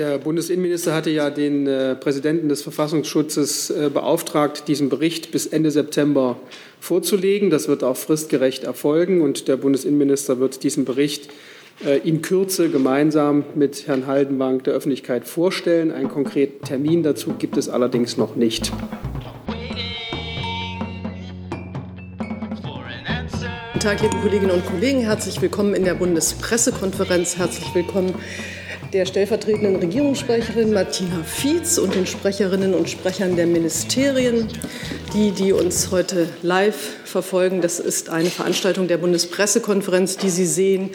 Der Bundesinnenminister hatte ja den äh, Präsidenten des Verfassungsschutzes äh, beauftragt, diesen Bericht bis Ende September vorzulegen. Das wird auch fristgerecht erfolgen und der Bundesinnenminister wird diesen Bericht äh, in Kürze gemeinsam mit Herrn Haldenwang der Öffentlichkeit vorstellen. Einen konkreten Termin dazu gibt es allerdings noch nicht. Guten Tag, liebe Kolleginnen und Kollegen. Herzlich willkommen in der Bundespressekonferenz. Herzlich willkommen der stellvertretenden Regierungssprecherin Martina Fietz und den Sprecherinnen und Sprechern der Ministerien. Die, die uns heute live verfolgen, das ist eine Veranstaltung der Bundespressekonferenz, die Sie sehen,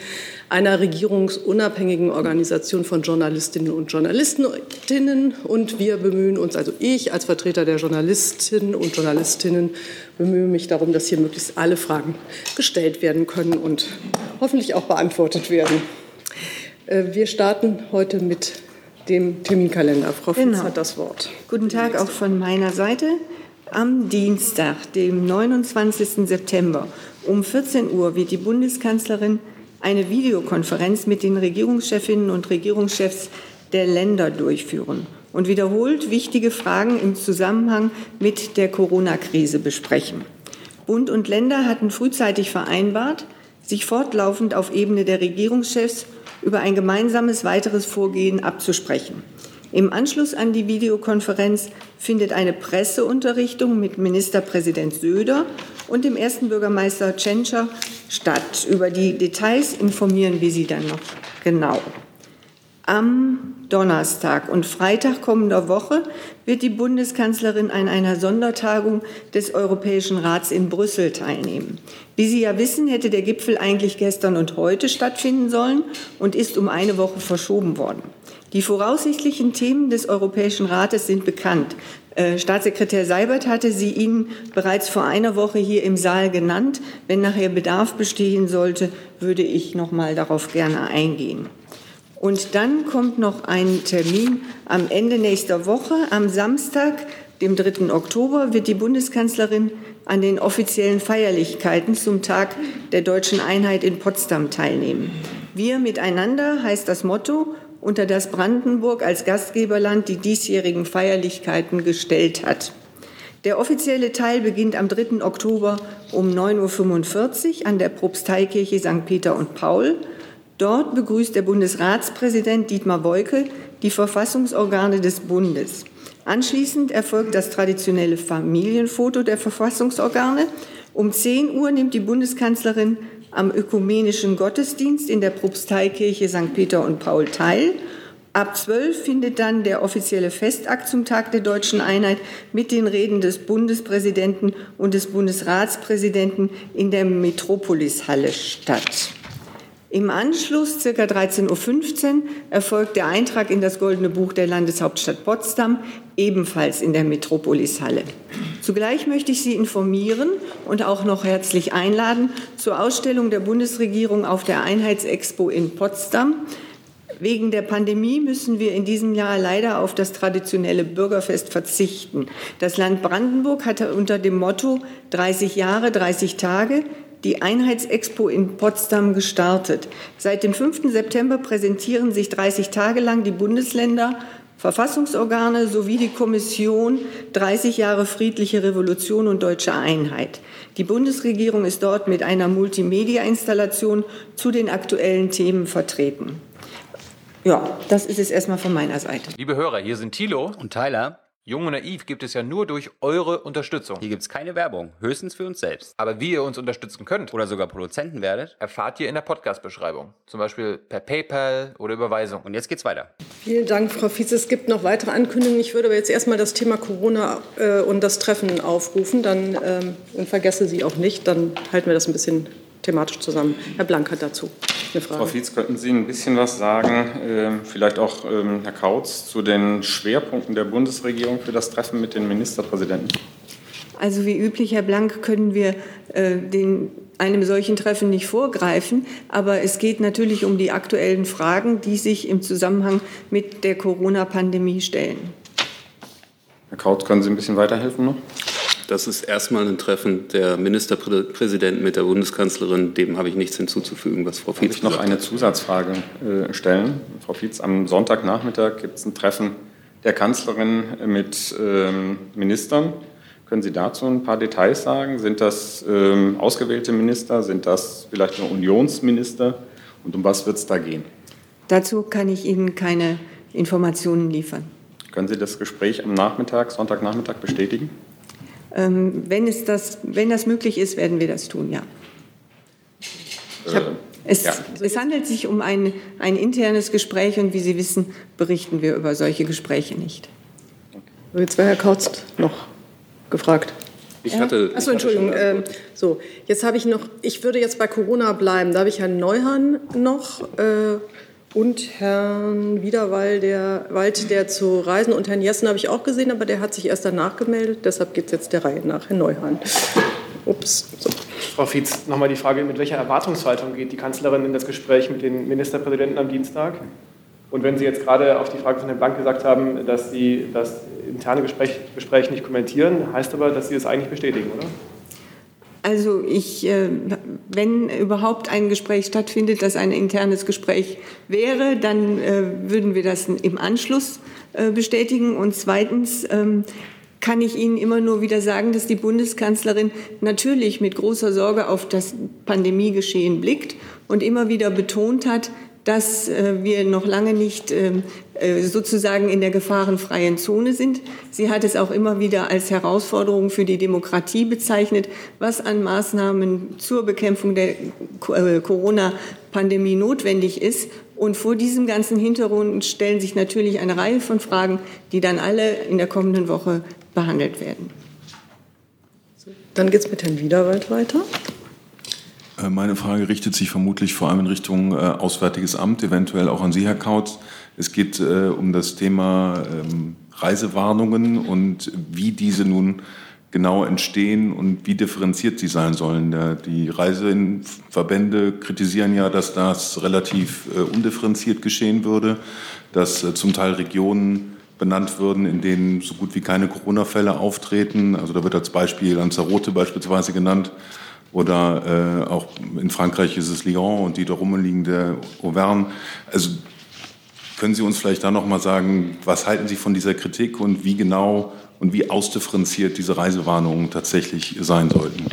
einer regierungsunabhängigen Organisation von Journalistinnen und Journalistinnen. Und wir bemühen uns, also ich als Vertreter der Journalistinnen und Journalistinnen, bemühe mich darum, dass hier möglichst alle Fragen gestellt werden können und hoffentlich auch beantwortet werden. Äh, wir starten heute mit dem Terminkalender. Frau Fitz genau. hat das Wort. Guten Tag auch von meiner Seite. Am Dienstag, dem 29. September um 14 Uhr wird die Bundeskanzlerin eine Videokonferenz mit den Regierungschefinnen und Regierungschefs der Länder durchführen und wiederholt wichtige Fragen im Zusammenhang mit der Corona-Krise besprechen. Bund und Länder hatten frühzeitig vereinbart, sich fortlaufend auf Ebene der Regierungschefs über ein gemeinsames weiteres Vorgehen abzusprechen. Im Anschluss an die Videokonferenz findet eine Presseunterrichtung mit Ministerpräsident Söder und dem ersten Bürgermeister Tschentscher statt. Über die Details informieren wir Sie dann noch genau. Am Donnerstag und Freitag kommender Woche wird die Bundeskanzlerin an einer Sondertagung des Europäischen Rats in Brüssel teilnehmen. Wie Sie ja wissen, hätte der Gipfel eigentlich gestern und heute stattfinden sollen und ist um eine Woche verschoben worden. Die voraussichtlichen Themen des Europäischen Rates sind bekannt. Äh, Staatssekretär Seibert hatte sie Ihnen bereits vor einer Woche hier im Saal genannt. Wenn nachher Bedarf bestehen sollte, würde ich noch mal darauf gerne eingehen. Und dann kommt noch ein Termin am Ende nächster Woche. Am Samstag, dem 3. Oktober, wird die Bundeskanzlerin an den offiziellen Feierlichkeiten zum Tag der deutschen Einheit in Potsdam teilnehmen. Wir miteinander heißt das Motto, unter das Brandenburg als Gastgeberland die diesjährigen Feierlichkeiten gestellt hat. Der offizielle Teil beginnt am 3. Oktober um 9.45 Uhr an der Propsteikirche St. Peter und Paul. Dort begrüßt der Bundesratspräsident Dietmar Woike die Verfassungsorgane des Bundes. Anschließend erfolgt das traditionelle Familienfoto der Verfassungsorgane. Um 10 Uhr nimmt die Bundeskanzlerin am ökumenischen Gottesdienst in der Propsteikirche St. Peter und Paul teil. Ab 12 findet dann der offizielle Festakt zum Tag der deutschen Einheit mit den Reden des Bundespräsidenten und des Bundesratspräsidenten in der Metropolishalle statt. Im Anschluss, ca. 13.15 Uhr, erfolgt der Eintrag in das Goldene Buch der Landeshauptstadt Potsdam, ebenfalls in der Metropolishalle. Zugleich möchte ich Sie informieren und auch noch herzlich einladen zur Ausstellung der Bundesregierung auf der Einheitsexpo in Potsdam. Wegen der Pandemie müssen wir in diesem Jahr leider auf das traditionelle Bürgerfest verzichten. Das Land Brandenburg hatte unter dem Motto 30 Jahre, 30 Tage die Einheitsexpo in Potsdam gestartet. Seit dem 5. September präsentieren sich 30 Tage lang die Bundesländer, Verfassungsorgane sowie die Kommission 30 Jahre friedliche Revolution und deutsche Einheit. Die Bundesregierung ist dort mit einer Multimedia-Installation zu den aktuellen Themen vertreten. Ja, das ist es erstmal von meiner Seite. Liebe Hörer, hier sind Thilo und Tyler. Jung und Naiv gibt es ja nur durch eure Unterstützung. Hier gibt es keine Werbung, höchstens für uns selbst. Aber wie ihr uns unterstützen könnt oder sogar Produzenten werdet, erfahrt ihr in der Podcast-Beschreibung. Zum Beispiel per PayPal oder Überweisung. Und jetzt geht's weiter. Vielen Dank, Frau Fietz. Es gibt noch weitere Ankündigungen. Ich würde aber jetzt erstmal das Thema Corona äh, und das Treffen aufrufen. Dann ähm, und vergesse Sie auch nicht. Dann halten wir das ein bisschen thematisch zusammen. Herr Blank hat dazu eine Frage. Frau Fietz, könnten Sie ein bisschen was sagen, äh, vielleicht auch ähm, Herr Kautz, zu den Schwerpunkten der Bundesregierung für das Treffen mit den Ministerpräsidenten? Also wie üblich, Herr Blank, können wir äh, den, einem solchen Treffen nicht vorgreifen. Aber es geht natürlich um die aktuellen Fragen, die sich im Zusammenhang mit der Corona-Pandemie stellen. Herr Kautz, können Sie ein bisschen weiterhelfen noch? Das ist erstmal ein Treffen der Ministerpräsidenten mit der Bundeskanzlerin. Dem habe ich nichts hinzuzufügen, was Frau Fietz Darf ich noch eine Zusatzfrage äh, stellen? Frau Fietz, am Sonntagnachmittag gibt es ein Treffen der Kanzlerin mit ähm, Ministern. Können Sie dazu ein paar Details sagen? Sind das ähm, ausgewählte Minister? Sind das vielleicht nur Unionsminister? Und um was wird es da gehen? Dazu kann ich Ihnen keine Informationen liefern. Können Sie das Gespräch am Nachmittag, Sonntagnachmittag bestätigen? Ähm, wenn, es das, wenn das möglich ist, werden wir das tun, ja. Äh, Es, ja. es handelt sich um ein, ein internes Gespräch und wie Sie wissen, berichten wir über solche Gespräche nicht. Jetzt wäre Herr Kautz noch gefragt. Ich hatte. Achso, Entschuldigung. Ähm, so, jetzt habe ich noch, ich würde jetzt bei Corona bleiben. Da habe ich Herrn Neuhan noch äh, und Herrn Wiederwald, der, Wald, der zu Reisen und Herrn Jessen habe ich auch gesehen, aber der hat sich erst danach gemeldet. Deshalb geht es jetzt der Reihe nach. Herr Neuhan. Ups. So. Frau Fietz, nochmal die Frage, mit welcher Erwartungshaltung geht die Kanzlerin in das Gespräch mit den Ministerpräsidenten am Dienstag? Und wenn Sie jetzt gerade auf die Frage von Herrn Blank gesagt haben, dass Sie das interne Gespräch, Gespräch nicht kommentieren, heißt aber, dass Sie es eigentlich bestätigen, oder? Also ich, äh, wenn überhaupt ein Gespräch stattfindet, das ein internes Gespräch wäre, dann äh, würden wir das im Anschluss äh, bestätigen. Und zweitens ähm, kann ich Ihnen immer nur wieder sagen, dass die Bundeskanzlerin natürlich mit großer Sorge auf das Pandemiegeschehen blickt und immer wieder betont hat, dass äh, wir noch lange nicht ähm, äh, sozusagen in der gefahrenfreien Zone sind. Sie hat es auch immer wieder als Herausforderung für die Demokratie bezeichnet, was an Maßnahmen zur Bekämpfung der äh, Corona-Pandemie notwendig ist. Und vor diesem ganzen Hintergrund stellen sich natürlich eine Reihe von Fragen, die dann alle in der kommenden Woche behandelt werden. Dann geht es mit Herrn Wiederwald weiter. Äh, Meine Frage richtet sich vermutlich vor allem in Richtung äh, Auswärtiges Amt, eventuell auch an Sie, Herr Kautz. Es geht äh, um das Thema ähm, Reisewarnungen und wie diese nun genau entstehen und wie differenziert sie sein sollen. Die Reiseverbände kritisieren ja, dass das relativ äh, undifferenziert geschehen würde, dass äh, zum Teil Regionen benannt würden, in denen so gut wie keine Corona-Fälle auftreten. Also da wird als Beispiel Lanzarote beispielsweise genannt. Oder äh, auch in Frankreich ist es Lyon und die darum liegende Auvergne. Also können Sie uns vielleicht da noch mal sagen, was halten Sie von dieser Kritik und wie genau und wie ausdifferenziert diese Reisewarnungen tatsächlich sein sollten?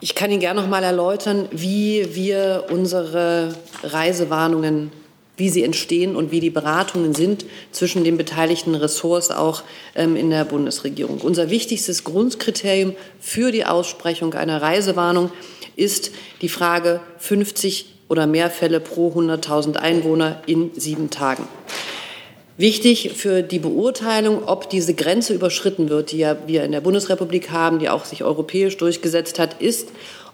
Ich kann Ihnen gerne noch mal erläutern, wie wir unsere Reisewarnungen, wie sie entstehen und wie die Beratungen sind zwischen den beteiligten Ressorts auch ähm, in der Bundesregierung. Unser wichtigstes Grundkriterium für die Aussprechung einer Reisewarnung ist die Frage 50 oder mehr Fälle pro 100.000 Einwohner in sieben Tagen. Wichtig für die Beurteilung, ob diese Grenze überschritten wird, die ja wir in der Bundesrepublik haben, die auch sich europäisch durchgesetzt hat, ist,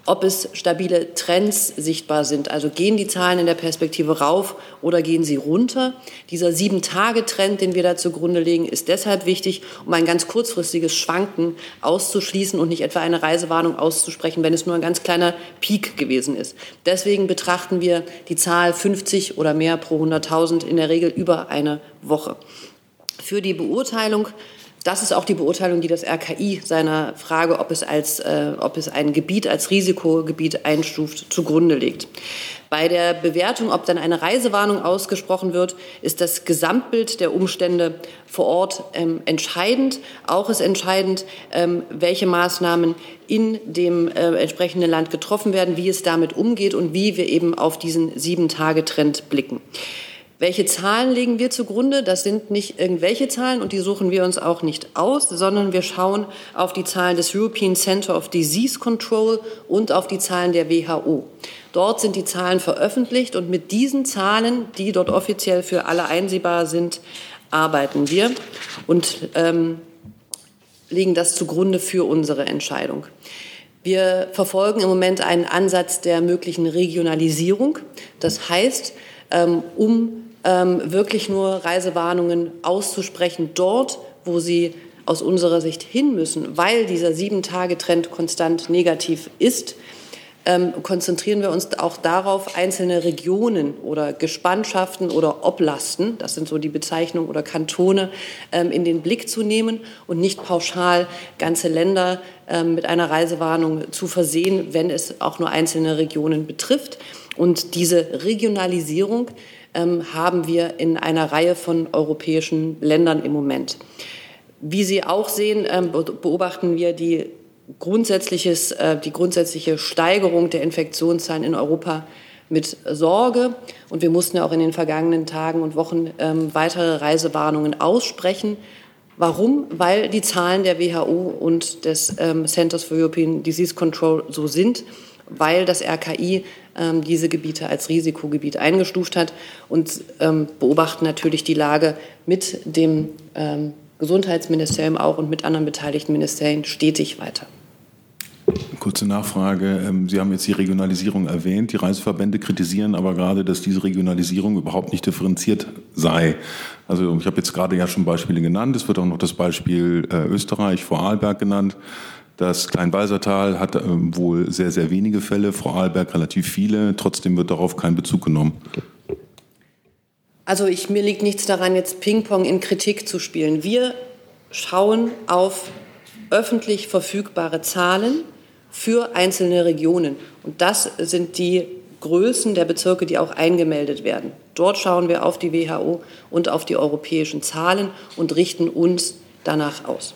ob es stabile Trends sichtbar sind. Also gehen die Zahlen in der Perspektive rauf oder gehen sie runter? Dieser Sieben-Tage-Trend, den wir da zugrunde legen, ist deshalb wichtig, um ein ganz kurzfristiges Schwanken auszuschließen und nicht etwa eine Reisewarnung auszusprechen, wenn es nur ein ganz kleiner Peak gewesen ist. Deswegen betrachten wir die Zahl 50 oder mehr pro 100.000 in der Regel über eine Woche. Für die Beurteilung das ist auch die Beurteilung, die das RKI seiner Frage, ob es, als, äh, ob es ein Gebiet als Risikogebiet einstuft, zugrunde legt. Bei der Bewertung, ob dann eine Reisewarnung ausgesprochen wird, ist das Gesamtbild der Umstände vor Ort ähm, entscheidend. Auch ist entscheidend, ähm, welche Maßnahmen in dem äh, entsprechenden Land getroffen werden, wie es damit umgeht und wie wir eben auf diesen Sieben-Tage-Trend blicken. Welche Zahlen legen wir zugrunde? Das sind nicht irgendwelche Zahlen und die suchen wir uns auch nicht aus, sondern wir schauen auf die Zahlen des European Center of Disease Control und auf die Zahlen der WHO. Dort sind die Zahlen veröffentlicht und mit diesen Zahlen, die dort offiziell für alle einsehbar sind, arbeiten wir und ähm, legen das zugrunde für unsere Entscheidung. Wir verfolgen im Moment einen Ansatz der möglichen Regionalisierung. Das heißt, ähm, um ähm, wirklich nur Reisewarnungen auszusprechen, dort, wo sie aus unserer Sicht hin müssen, weil dieser Sieben-Tage-Trend konstant negativ ist, ähm, konzentrieren wir uns auch darauf, einzelne Regionen oder Gespannschaften oder Oblasten, das sind so die Bezeichnungen, oder Kantone ähm, in den Blick zu nehmen und nicht pauschal ganze Länder ähm, mit einer Reisewarnung zu versehen, wenn es auch nur einzelne Regionen betrifft. Und diese Regionalisierung ähm, haben wir in einer Reihe von europäischen Ländern im Moment. Wie Sie auch sehen, ähm, beobachten wir die grundsätzliches, äh, die grundsätzliche Steigerung der Infektionszahlen in Europa mit Sorge. Und wir mussten ja auch in den vergangenen Tagen und Wochen ähm, weitere Reisewarnungen aussprechen. Warum? Weil die Zahlen der WHO und des ähm, Centers for European Disease Control so sind, weil das RKI ähm, diese Gebiete als Risikogebiet eingestuft hat und ähm, beobachten natürlich die Lage mit dem ähm, Gesundheitsministerium auch und mit anderen beteiligten Ministerien stetig weiter. Kurze Nachfrage. Ähm, Sie haben jetzt die Regionalisierung erwähnt. Die Reiseverbände kritisieren aber gerade, dass diese Regionalisierung überhaupt nicht differenziert sei. Also ich habe jetzt gerade ja schon Beispiele genannt. Es wird auch noch das Beispiel äh, Österreich, Vorarlberg genannt. Das Kleinwalsertal hat ähm, wohl sehr, sehr wenige Fälle, Vorarlberg relativ viele. Trotzdem wird darauf kein Bezug genommen. Also ich, mir liegt nichts daran, jetzt Ping-Pong in Kritik zu spielen. Wir schauen auf öffentlich verfügbare Zahlen für einzelne Regionen. Und das sind die Größen der Bezirke, die auch eingemeldet werden. Dort schauen wir auf die WHO und auf die europäischen Zahlen und richten uns danach aus.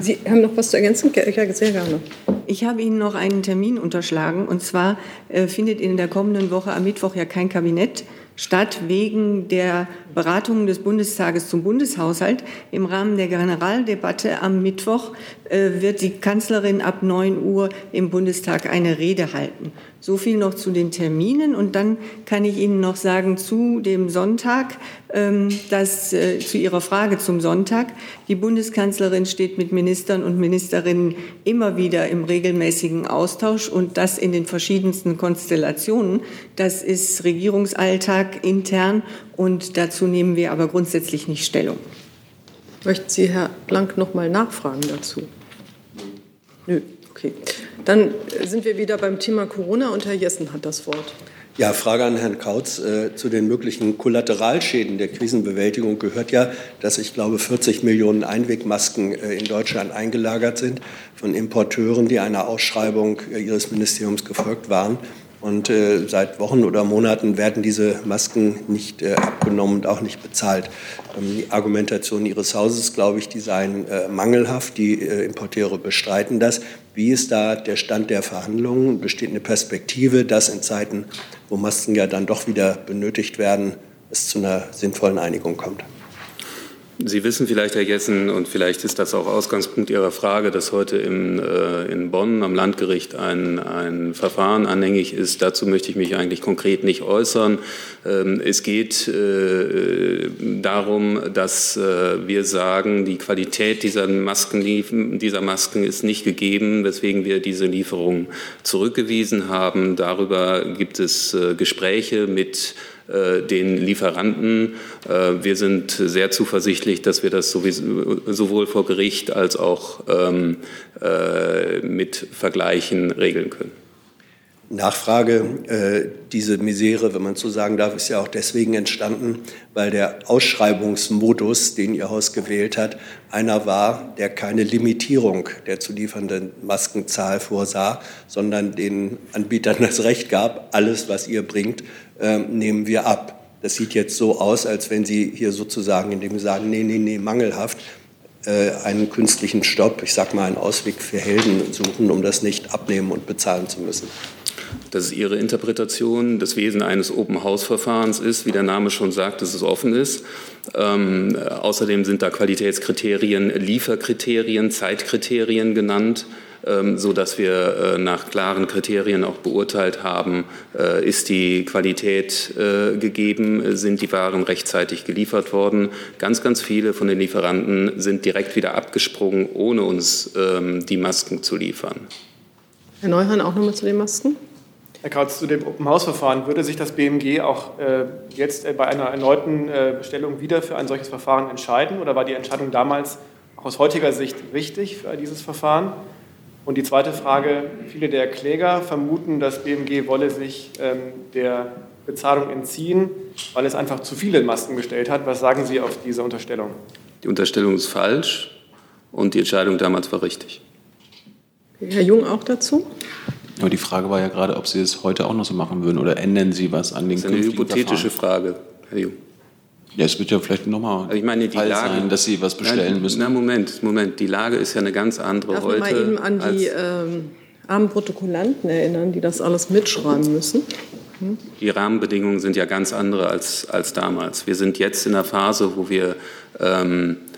Sie haben noch was zu ergänzen? Ja, sehr gerne. Ich habe Ihnen noch einen Termin unterschlagen. Und zwar äh, findet in der kommenden Woche am Mittwoch ja kein Kabinett statt wegen der Beratungen des Bundestages zum Bundeshaushalt. Im Rahmen der Generaldebatte am Mittwoch äh, wird die Kanzlerin ab 9 Uhr im Bundestag eine Rede halten. So viel noch zu den Terminen. Und dann kann ich Ihnen noch sagen zu dem Sonntag, ähm, dass äh, zu Ihrer Frage zum Sonntag. Die Bundeskanzlerin steht mit Ministern und Ministerinnen immer wieder im regelmäßigen Austausch und das in den verschiedensten Konstellationen. Das ist Regierungsalltag intern und dazu nehmen wir aber grundsätzlich nicht Stellung. Möchten Sie, Herr Blank, noch mal nachfragen dazu? Nö, okay. Dann sind wir wieder beim Thema Corona und Herr Jessen hat das Wort. Ja, Frage an Herrn Kautz. Äh, zu den möglichen Kollateralschäden der Krisenbewältigung gehört ja, dass ich glaube 40 Millionen Einwegmasken äh, in Deutschland eingelagert sind von Importeuren, die einer Ausschreibung äh, ihres Ministeriums gefolgt waren. Und äh, seit Wochen oder Monaten werden diese Masken nicht äh, abgenommen und auch nicht bezahlt. Ähm, die Argumentation Ihres Hauses, glaube ich, die seien äh, mangelhaft. Die Importeure bestreiten das. Wie ist da der Stand der Verhandlungen? Besteht eine Perspektive, dass in Zeiten, wo Masken ja dann doch wieder benötigt werden, es zu einer sinnvollen Einigung kommt? Sie wissen vielleicht, Herr Jessen, und vielleicht ist das auch Ausgangspunkt Ihrer Frage, dass heute im, äh, in Bonn am Landgericht ein, ein Verfahren anhängig ist. Dazu möchte ich mich eigentlich konkret nicht äußern. Ähm, es geht äh, darum, dass äh, wir sagen, die Qualität dieser Masken, dieser Masken ist nicht gegeben, weswegen wir diese Lieferung zurückgewiesen haben. Darüber gibt es äh, Gespräche mit den Lieferanten. Äh, wir sind sehr zuversichtlich, dass wir das sowohl vor Gericht als auch ähm, äh, mit Vergleichen regeln können. Nachfrage, äh, diese Misere, wenn man so sagen darf, ist ja auch deswegen entstanden, weil der Ausschreibungsmodus, den Ihr Haus gewählt hat, einer war, der keine Limitierung der zu liefernden Maskenzahl vorsah, sondern den Anbietern das Recht gab, alles, was ihr bringt, äh, nehmen wir ab. Das sieht jetzt so aus, als wenn Sie hier sozusagen, indem Sie sagen, nee, nee, nee, mangelhaft, äh, einen künstlichen Stopp, ich sage mal einen Ausweg für Helden suchen, um das nicht abnehmen und bezahlen zu müssen. Das ist Ihre Interpretation. Das Wesen eines Open-House-Verfahrens ist, wie der Name schon sagt, dass es offen ist. Ähm, außerdem sind da Qualitätskriterien, Lieferkriterien, Zeitkriterien genannt ähm, so dass wir äh, nach klaren Kriterien auch beurteilt haben, äh, ist die Qualität äh, gegeben, sind die Waren rechtzeitig geliefert worden. Ganz, ganz viele von den Lieferanten sind direkt wieder abgesprungen, ohne uns ähm, die Masken zu liefern. Herr Neuhan, auch nochmal zu den Masken? Herr Kautz, zu dem Open-House-Verfahren, würde sich das BMG auch äh, jetzt äh, bei einer erneuten äh, Bestellung wieder für ein solches Verfahren entscheiden oder war die Entscheidung damals auch aus heutiger Sicht richtig für dieses Verfahren? Und die zweite Frage, viele der Kläger vermuten, dass BMG wolle sich ähm, der Bezahlung entziehen, weil es einfach zu viele Masken bestellt hat. Was sagen Sie auf diese Unterstellung? Die Unterstellung ist falsch und die Entscheidung damals war richtig. Herr Jung auch dazu? Aber die Frage war ja gerade, ob Sie es heute auch noch so machen würden oder ändern Sie was an den Das ist eine hypothetische Verfahren? Frage, Herr Jung. Ja, es wird ja vielleicht nochmal Also ich meine, die Fall Lage, sein, dass Sie was bestellen Nein, müssen. Na, Moment, Moment. Die Lage ist ja eine ganz andere Darf heute. ich mal eben an die ähm, armen Protokollanten erinnern, die das alles mitschreiben müssen? die Rahmenbedingungen sind ja ganz andere als, als damals. Wir sind jetzt in einer Phase, wo wir ähm, äh,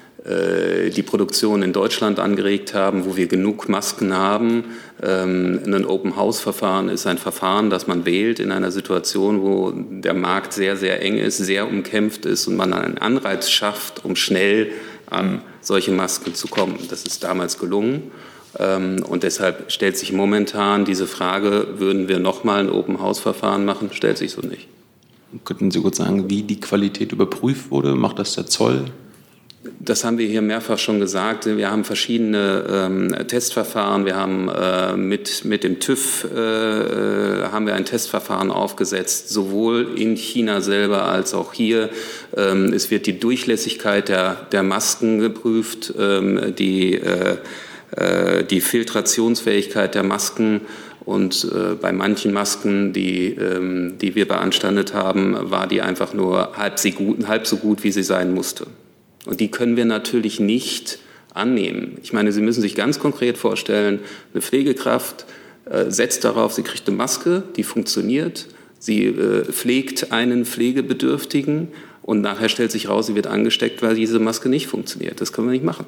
die Produktion in Deutschland angeregt haben, wo wir genug Masken haben. Ähm, ein Open-House-Verfahren ist ein Verfahren, das man wählt in einer Situation, wo der Markt sehr, sehr eng ist, sehr umkämpft ist und man einen Anreiz schafft, um schnell an solche Masken zu kommen. Das ist damals gelungen. Ähm, Und deshalb stellt sich momentan diese Frage, würden wir nochmal ein Open-House-Verfahren machen, stellt sich so nicht. Könnten Sie kurz sagen, wie die Qualität überprüft wurde? Macht das der Zoll? Das haben wir hier mehrfach schon gesagt. Wir haben verschiedene ähm, Testverfahren. Wir haben äh, mit, mit dem TÜV äh, äh, haben wir ein Testverfahren aufgesetzt, sowohl in China selber als auch hier. Ähm, es wird die Durchlässigkeit der, der Masken geprüft, ähm, die, äh, äh, die Filtrationsfähigkeit der Masken. Und äh, bei manchen Masken, die, ähm, die wir beanstandet haben, war die einfach nur halb, halb so gut, wie sie sein musste. Und die können wir natürlich nicht annehmen. Ich meine, Sie müssen sich ganz konkret vorstellen, eine Pflegekraft äh, setzt darauf, sie kriegt eine Maske, die funktioniert, sie äh, pflegt einen Pflegebedürftigen und nachher stellt sich raus, sie wird angesteckt, weil diese Maske nicht funktioniert. Das können wir nicht machen.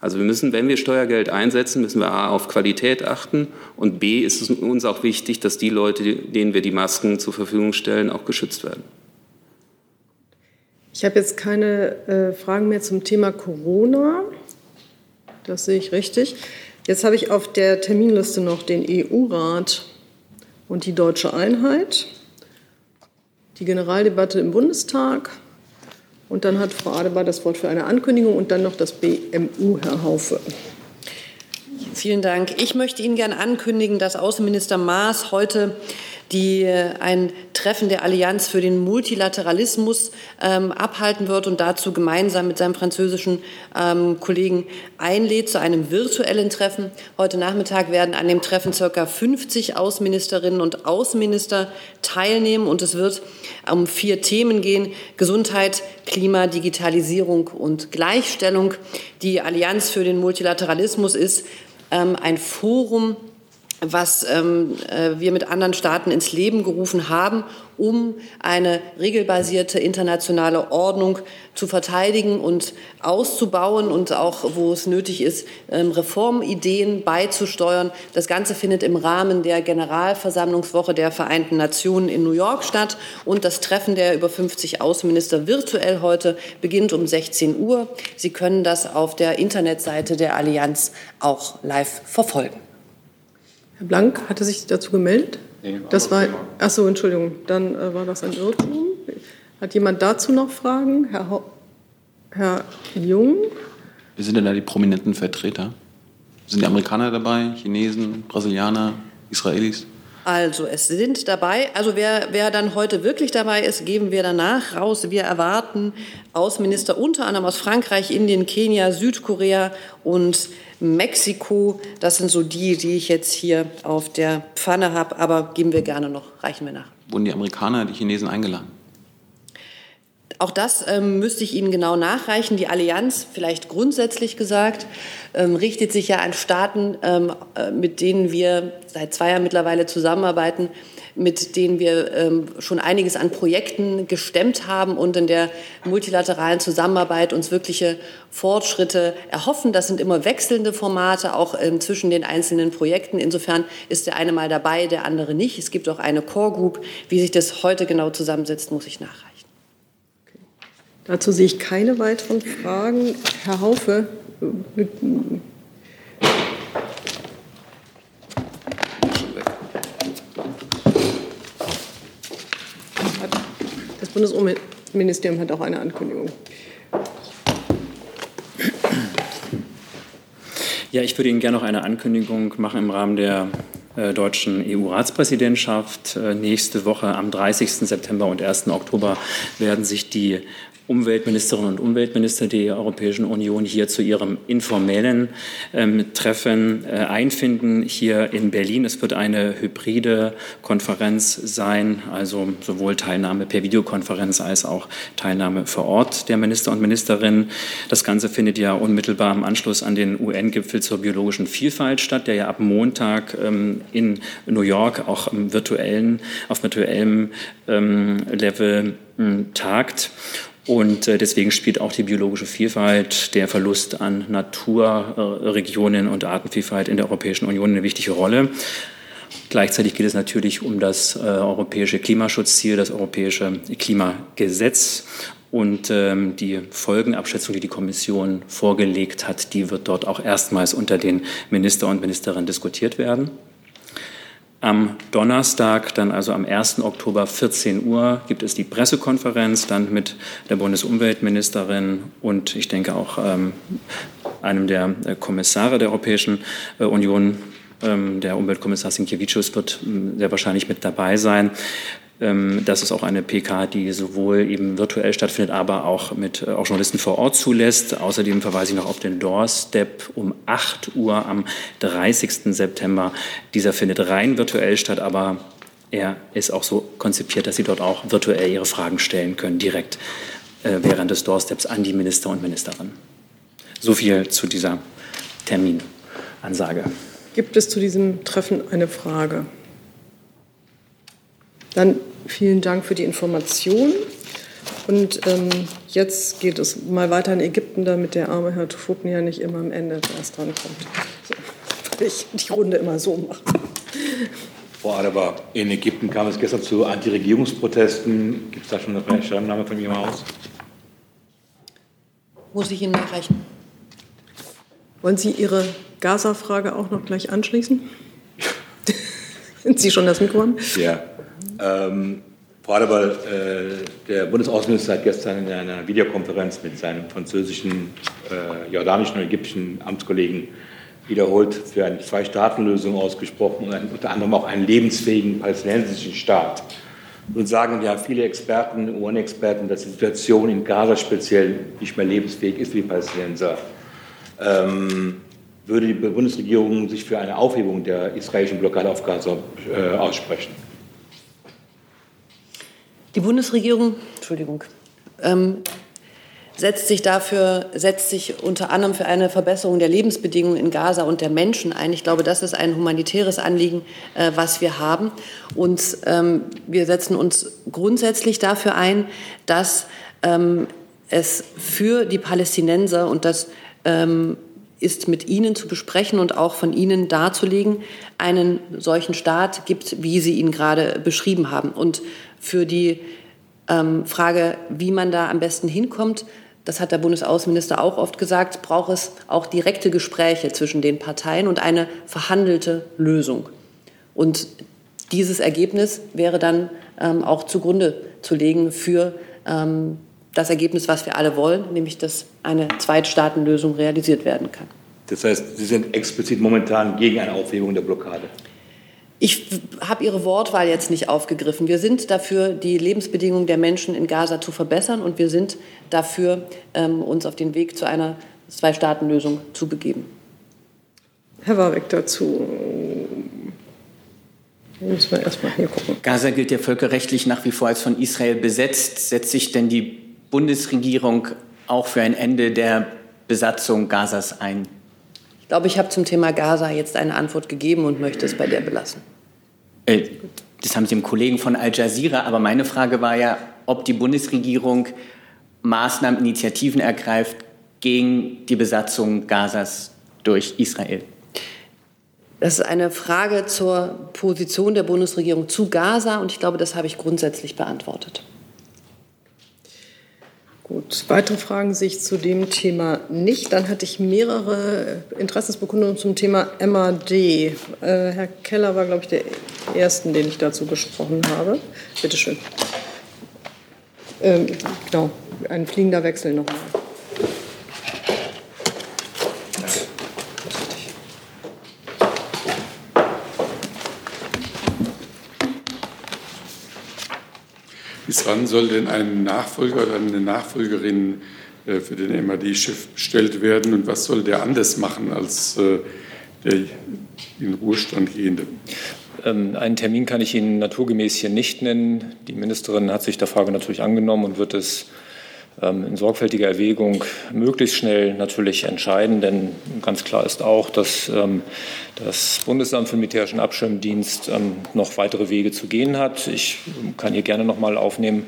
Also wir müssen, wenn wir Steuergeld einsetzen, müssen wir A auf Qualität achten und B ist es uns auch wichtig, dass die Leute, denen wir die Masken zur Verfügung stellen, auch geschützt werden. Ich habe jetzt keine äh, Fragen mehr zum Thema Corona. Das sehe ich richtig. Jetzt habe ich auf der Terminliste noch den EU-Rat und die deutsche Einheit, die Generaldebatte im Bundestag und dann hat Frau Adebar das Wort für eine Ankündigung und dann noch das BMU, Herr Haufe. Vielen Dank. Ich möchte Ihnen gerne ankündigen, dass Außenminister Maas heute die äh, ein Treffen der Allianz für den Multilateralismus ähm, abhalten wird und dazu gemeinsam mit seinem französischen ähm, Kollegen einlädt zu einem virtuellen Treffen. Heute Nachmittag werden an dem Treffen circa 50 Außenministerinnen und Außenminister teilnehmen und es wird um vier Themen gehen. Gesundheit, Klima, Digitalisierung und Gleichstellung. Die Allianz für den Multilateralismus ist ähm, ein Forum, was ähm, äh, wir mit anderen Staaten ins Leben gerufen haben, um eine regelbasierte internationale Ordnung zu verteidigen und auszubauen und auch, wo es nötig ist, ähm, Reformideen beizusteuern. Das Ganze findet im Rahmen der Generalversammlungswoche der Vereinten Nationen in New York statt und das Treffen der über 50 Außenminister virtuell heute beginnt um 16 Uhr. Sie können das auf der Internetseite der Allianz auch live verfolgen. Herr Blank hatte sich dazu gemeldet? Nee, das war, anderes Thema. ach so, Entschuldigung, dann äh, war das ein Irrtum. Hat jemand dazu noch Fragen? Herr, Ho Herr Jung? Wer sind denn da die prominenten Vertreter? Sind die Amerikaner dabei, Chinesen, Brasilianer, Israelis? Also es sind dabei, also wer, wer dann heute wirklich dabei ist, geben wir danach raus. Wir erwarten Außenminister unter anderem aus Frankreich, Indien, Kenia, Südkorea und Mexiko. Das sind so die, die ich jetzt hier auf der Pfanne habe, aber geben wir gerne noch, reichen wir nach. Wurden die Amerikaner, die Chinesen eingeladen? Auch das ähm, müsste ich Ihnen genau nachreichen. Die Allianz, vielleicht grundsätzlich gesagt, ähm, richtet sich ja an Staaten, ähm, äh, mit denen wir seit zwei Jahren mittlerweile zusammenarbeiten, mit denen wir ähm, schon einiges an Projekten gestemmt haben und in der multilateralen Zusammenarbeit uns wirkliche Fortschritte erhoffen. Das sind immer wechselnde Formate, auch ähm, zwischen den einzelnen Projekten. Insofern ist der eine mal dabei, der andere nicht. Es gibt auch eine Core Group. Wie sich das heute genau zusammensetzt, muss ich nachreichen. Dazu sehe ich keine weiteren Fragen. Herr Haufe, äh, das Bundesministerium hat auch eine Ankündigung. Ja, ich würde Ihnen gerne noch eine Ankündigung machen im Rahmen der äh, deutschen EU-Ratspräsidentschaft. Äh, nächste Woche am 30. September und 1. Oktober werden sich die Umweltministerinnen und Umweltminister der Europäischen Union hier zu ihrem informellen ähm, Treffen äh, einfinden, hier in Berlin. Es wird eine hybride Konferenz sein, also sowohl Teilnahme per Videokonferenz als auch Teilnahme vor Ort der Minister und Ministerinnen. Das Ganze findet ja unmittelbar im Anschluss an den UN-Gipfel zur biologischen Vielfalt statt, der ja ab Montag ähm, in New York auch im virtuellen, auf virtuellem ähm, Level tagt. Und äh, deswegen spielt auch die biologische Vielfalt, der Verlust an Naturregionen und Artenvielfalt in der Europäischen Union eine wichtige Rolle. Gleichzeitig geht es natürlich um das äh, europäische Klimaschutzziel, das europäische Klimagesetz. Und ähm, die Folgenabschätzung, die die Kommission vorgelegt hat, die wird dort auch erstmals unter den Minister und Ministerinnen diskutiert werden. Am Donnerstag, dann also am 1. Oktober 14 Uhr, gibt es die Pressekonferenz dann mit der Bundesumweltministerin und ich denke auch ähm, einem der äh, Kommissare der Europäischen äh, Union. Ähm, der Umweltkommissar Sinkiewicz wird äh, sehr wahrscheinlich mit dabei sein. Ähm, das ist auch eine PK, die sowohl eben virtuell stattfindet, aber auch mit äh, auch Journalisten vor Ort zulässt. Außerdem verweise ich noch auf den Doorstep um 8 Uhr am 30. September. Dieser findet rein virtuell statt, aber er ist auch so konzipiert, dass Sie dort auch virtuell Ihre Fragen stellen können, direkt äh, während des Doorsteps an die Minister und Ministerinnen. So viel zu dieser Terminansage. Gibt es zu diesem Treffen eine Frage? Dann vielen Dank für die Information. Und ähm, jetzt geht es mal weiter in Ägypten, damit der arme Herr Tufukni ja nicht immer am Ende erst dran kommt. So, weil ich die Runde immer so mache. Frau Adebar, in Ägypten kam es gestern zu Antiregierungsprotesten. Gibt es da schon eine Stellungnahme von Ihrem Haus? Muss ich Ihnen nachreichen. Wollen Sie Ihre Gaza-Frage auch noch gleich anschließen? Sind Sie schon das Mikro haben? Ja. Ähm, Frau Adebar, äh, der Bundesaußenminister hat gestern in einer Videokonferenz mit seinem französischen, äh, jordanischen und ägyptischen Amtskollegen wiederholt für eine Zwei-Staaten-Lösung ausgesprochen und unter anderem auch einen lebensfähigen palästinensischen Staat. Nun sagen ja viele Experten, UN-Experten, dass die Situation in Gaza speziell nicht mehr lebensfähig ist für die Palästinenser. Ähm, würde die Bundesregierung sich für eine Aufhebung der israelischen Blockade auf Gaza äh, aussprechen? Die Bundesregierung, Entschuldigung, ähm, setzt sich dafür, setzt sich unter anderem für eine Verbesserung der Lebensbedingungen in Gaza und der Menschen ein. Ich glaube, das ist ein humanitäres Anliegen, äh, was wir haben. Und ähm, wir setzen uns grundsätzlich dafür ein, dass ähm, es für die Palästinenser und das ähm, ist mit Ihnen zu besprechen und auch von Ihnen darzulegen, einen solchen Staat gibt, wie Sie ihn gerade beschrieben haben. Und für die ähm, Frage, wie man da am besten hinkommt, das hat der Bundesaußenminister auch oft gesagt, braucht es auch direkte Gespräche zwischen den Parteien und eine verhandelte Lösung. Und dieses Ergebnis wäre dann ähm, auch zugrunde zu legen für ähm, das Ergebnis, was wir alle wollen, nämlich dass eine Zweitstaatenlösung realisiert werden kann. Das heißt, Sie sind explizit momentan gegen eine Aufhebung der Blockade. Ich habe Ihre Wortwahl jetzt nicht aufgegriffen. Wir sind dafür, die Lebensbedingungen der Menschen in Gaza zu verbessern und wir sind dafür, ähm, uns auf den Weg zu einer Zwei-Staaten-Lösung zu begeben. Herr Warwick dazu. Müssen wir erstmal hier gucken. Gaza gilt ja völkerrechtlich nach wie vor als von Israel besetzt. Setzt sich denn die Bundesregierung auch für ein Ende der Besatzung Gazas ein? Ich glaube, ich habe zum Thema Gaza jetzt eine Antwort gegeben und möchte es bei der belassen. Äh, das haben Sie dem Kollegen von Al Jazeera, aber meine Frage war ja, ob die Bundesregierung Maßnahmen, Initiativen ergreift gegen die Besatzung Gazas durch Israel. Das ist eine Frage zur Position der Bundesregierung zu Gaza und ich glaube, das habe ich grundsätzlich beantwortet. Gut, weitere Fragen sehe ich zu dem Thema nicht. Dann hatte ich mehrere Interessensbekundungen zum Thema MAD. Äh, Herr Keller war, glaube ich, der Erste, den ich dazu gesprochen habe. Bitte schön. Ähm, genau, ein fliegender Wechsel nochmal. Wann soll denn ein Nachfolger oder eine Nachfolgerin äh, für den MAD-Chef bestellt werden und was soll der anders machen als äh, der in Ruhestand gehende? Ähm, einen Termin kann ich Ihnen naturgemäß hier nicht nennen. Die Ministerin hat sich der Frage natürlich angenommen und wird es in sorgfältiger Erwägung möglichst schnell natürlich entscheiden. Denn ganz klar ist auch, dass ähm, das Bundesamt für den Militärischen Abschirmdienst noch weitere Wege zu gehen hat. Ich kann hier gerne noch mal aufnehmen,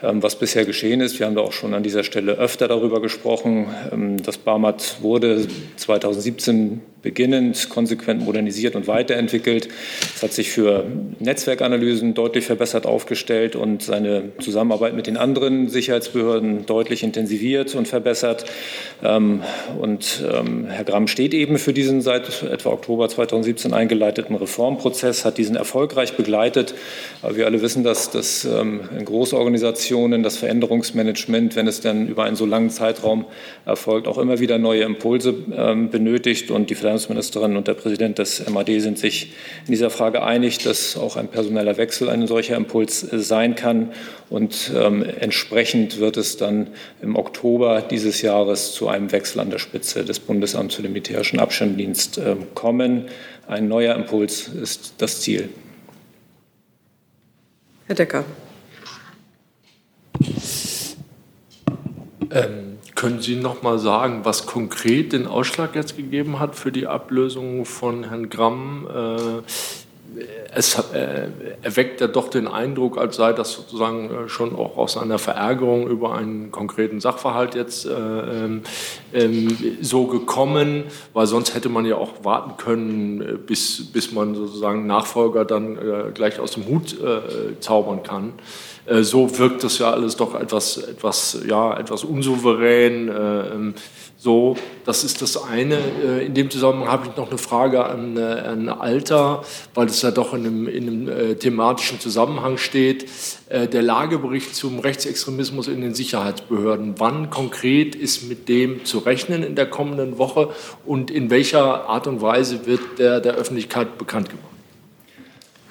was bisher geschehen ist. Wir haben da auch schon an dieser Stelle öfter darüber gesprochen. Das Barmat wurde 2017 beginnend konsequent modernisiert und weiterentwickelt. Es hat sich für Netzwerkanalysen deutlich verbessert aufgestellt und seine Zusammenarbeit mit den anderen Sicherheitsbehörden deutlich intensiviert und verbessert. Ähm, und ähm, Herr Gramm steht eben für diesen seit etwa Oktober 2017 eingeleiteten Reformprozess, hat diesen erfolgreich begleitet. Aber wir alle wissen, dass das ähm, in Großorganisationen das Veränderungsmanagement, wenn es dann über einen so langen Zeitraum erfolgt, auch immer wieder neue Impulse benötigt und die Finanzministerin und der Präsident des MAD sind sich in dieser Frage einig, dass auch ein personeller Wechsel ein solcher Impuls sein kann. Und ähm, entsprechend wird es dann im Oktober dieses Jahres zu einem Wechsel an der Spitze des Bundesamts für den militärischen Abschirmdienst äh, kommen. Ein neuer Impuls ist das Ziel. Herr Decker. Ähm können Sie noch mal sagen, was konkret den Ausschlag jetzt gegeben hat für die Ablösung von Herrn Gramm? Äh, es äh, erweckt ja doch den Eindruck, als sei das sozusagen äh, schon auch aus einer Verärgerung über einen konkreten Sachverhalt jetzt ähm, ähm, so gekommen, weil sonst hätte man ja auch warten können, bis, bis man sozusagen Nachfolger dann gleich aus dem Hut zaubern kann. Äh, so wirkt das ja alles doch etwas, etwas, ja, etwas unsouverän. Äh, ähm, so, das ist das eine. Äh, in dem Zusammenhang habe ich noch eine Frage an, an Alter, weil es ja doch in einem, in einem thematischen Zusammenhang steht. Der Lagebericht zum Rechtsextremismus in den Sicherheitsbehörden. Wann konkret ist mit dem zu rechnen in der kommenden Woche und in welcher Art und Weise wird der der Öffentlichkeit bekannt gemacht?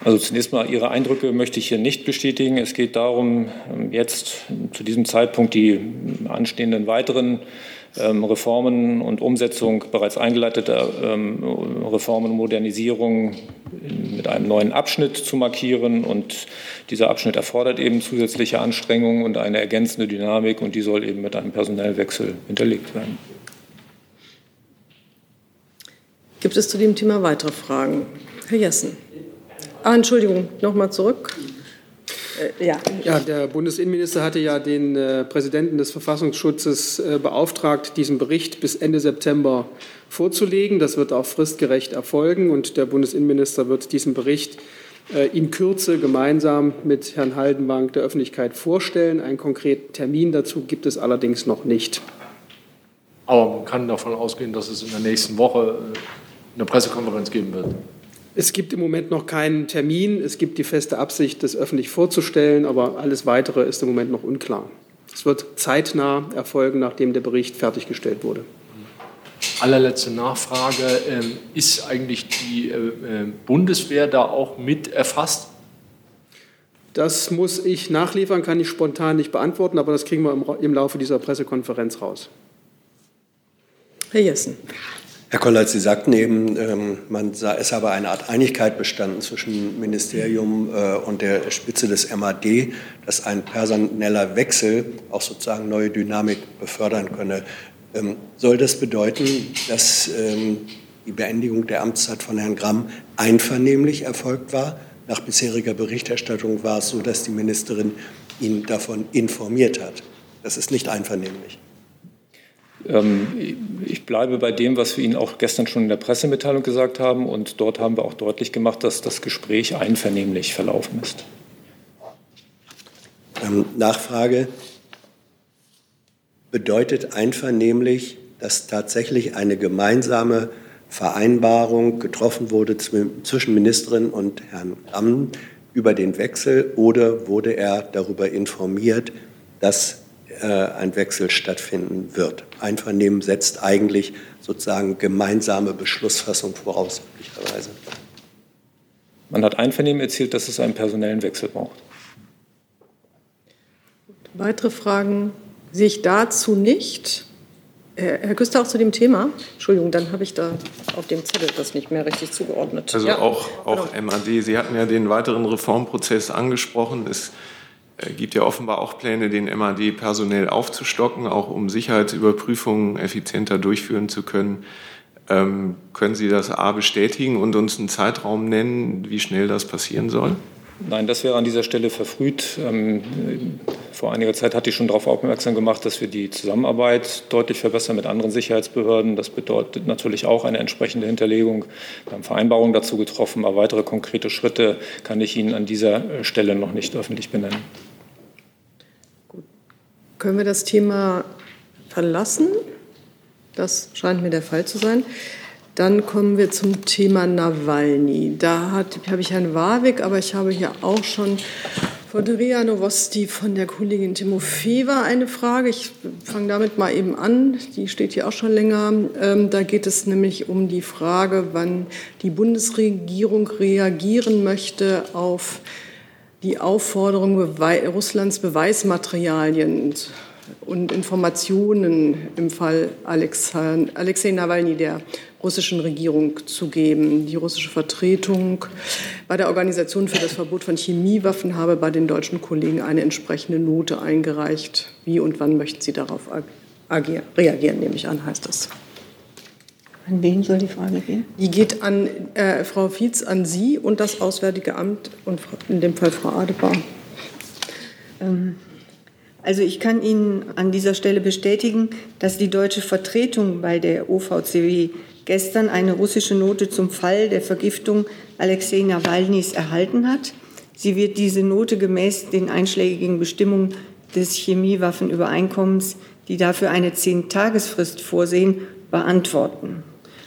Also zunächst mal Ihre Eindrücke möchte ich hier nicht bestätigen. Es geht darum, jetzt zu diesem Zeitpunkt die anstehenden weiteren ähm, Reformen und Umsetzung bereits eingeleiteter ähm, Reformen und Modernisierung mit einem neuen Abschnitt zu markieren. Und dieser Abschnitt erfordert eben zusätzliche Anstrengungen und eine ergänzende Dynamik und die soll eben mit einem Personellwechsel hinterlegt werden. Gibt es zu dem Thema weitere Fragen? Herr Jessen. Ah, Entschuldigung, nochmal zurück. Äh, ja. ja, der Bundesinnenminister hatte ja den äh, Präsidenten des Verfassungsschutzes äh, beauftragt, diesen Bericht bis Ende September vorzulegen. Das wird auch fristgerecht erfolgen und der Bundesinnenminister wird diesen Bericht äh, in Kürze gemeinsam mit Herrn Haldenbank der Öffentlichkeit vorstellen. Einen konkreten Termin dazu gibt es allerdings noch nicht. Aber man kann davon ausgehen, dass es in der nächsten Woche äh, eine Pressekonferenz geben wird. Es gibt im Moment noch keinen Termin. Es gibt die feste Absicht, das öffentlich vorzustellen, aber alles Weitere ist im Moment noch unklar. Es wird zeitnah erfolgen, nachdem der Bericht fertiggestellt wurde. Allerletzte Nachfrage. Ähm, ist eigentlich die äh, äh, Bundeswehr da auch mit erfasst? Das muss ich nachliefern, kann ich spontan nicht beantworten, aber das kriegen wir im Laufe dieser Pressekonferenz raus. Herr Jessen. Herr Kollert, Sie sagten eben, ähm, man sah, es habe eine Art Einigkeit bestanden zwischen Ministerium äh, und der Spitze des MAD, dass ein personeller Wechsel auch sozusagen neue Dynamik befördern könne. Ähm, soll das bedeuten, dass ähm, die Beendigung der Amtszeit von Herrn Gramm einvernehmlich erfolgt war? Nach bisheriger Berichterstattung war es so, dass die Ministerin ihn davon informiert hat. Das ist nicht einvernehmlich. Ähm, ich bleibe bei dem, was wir Ihnen auch gestern schon in der Pressemitteilung gesagt haben. Und dort haben wir auch deutlich gemacht, dass das Gespräch einvernehmlich verlaufen ist. Ähm, Nachfrage. Bedeutet einvernehmlich, dass tatsächlich eine gemeinsame Vereinbarung getroffen wurde zwischen Ministerin und Herrn Amm über den Wechsel oder wurde er darüber informiert, dass äh, ein Wechsel stattfinden wird. Einvernehmen setzt eigentlich sozusagen gemeinsame Beschlussfassung voraus, möglicherweise. Man hat Einvernehmen erzielt, dass es einen personellen Wechsel braucht. Weitere Fragen sehe ich dazu nicht. Herr Küster, auch zu dem Thema? Entschuldigung, dann habe ich da auf dem Zettel das nicht mehr richtig zugeordnet. Also ja. auch, auch MAD, Sie hatten ja den weiteren Reformprozess angesprochen. Es äh, gibt ja offenbar auch Pläne, den MAD personell aufzustocken, auch um Sicherheitsüberprüfungen effizienter durchführen zu können. Ähm, können Sie das A bestätigen und uns einen Zeitraum nennen, wie schnell das passieren soll? Nein, das wäre an dieser Stelle verfrüht. Ähm, vor einiger Zeit hatte ich schon darauf aufmerksam gemacht, dass wir die Zusammenarbeit deutlich verbessern mit anderen Sicherheitsbehörden. Das bedeutet natürlich auch eine entsprechende Hinterlegung. Wir haben Vereinbarungen dazu getroffen, aber weitere konkrete Schritte kann ich Ihnen an dieser Stelle noch nicht öffentlich benennen. Können wir das Thema verlassen? Das scheint mir der Fall zu sein. Dann kommen wir zum Thema Nawalny. Da habe ich Herrn Warwick, aber ich habe hier auch schon von Ria Novosti von der Kollegin Timofeva eine Frage. Ich fange damit mal eben an. Die steht hier auch schon länger. Ähm, da geht es nämlich um die Frage, wann die Bundesregierung reagieren möchte auf die Aufforderung Bewe Russlands Beweismaterialien und Informationen im Fall Alexei Nawalny, der russischen Regierung zu geben. Die russische Vertretung bei der Organisation für das Verbot von Chemiewaffen habe bei den deutschen Kollegen eine entsprechende Note eingereicht. Wie und wann möchten Sie darauf reagieren, nehme ich an, heißt das. An wen soll die Frage gehen? Die geht an äh, Frau Fietz, an Sie und das Auswärtige Amt und in dem Fall Frau Adebar. Ähm, also ich kann Ihnen an dieser Stelle bestätigen, dass die deutsche Vertretung bei der OVCW gestern eine russische Note zum Fall der Vergiftung Alexei Nawalnys erhalten hat. Sie wird diese Note gemäß den einschlägigen Bestimmungen des Chemiewaffenübereinkommens, die dafür eine Zehn-Tagesfrist vorsehen, beantworten.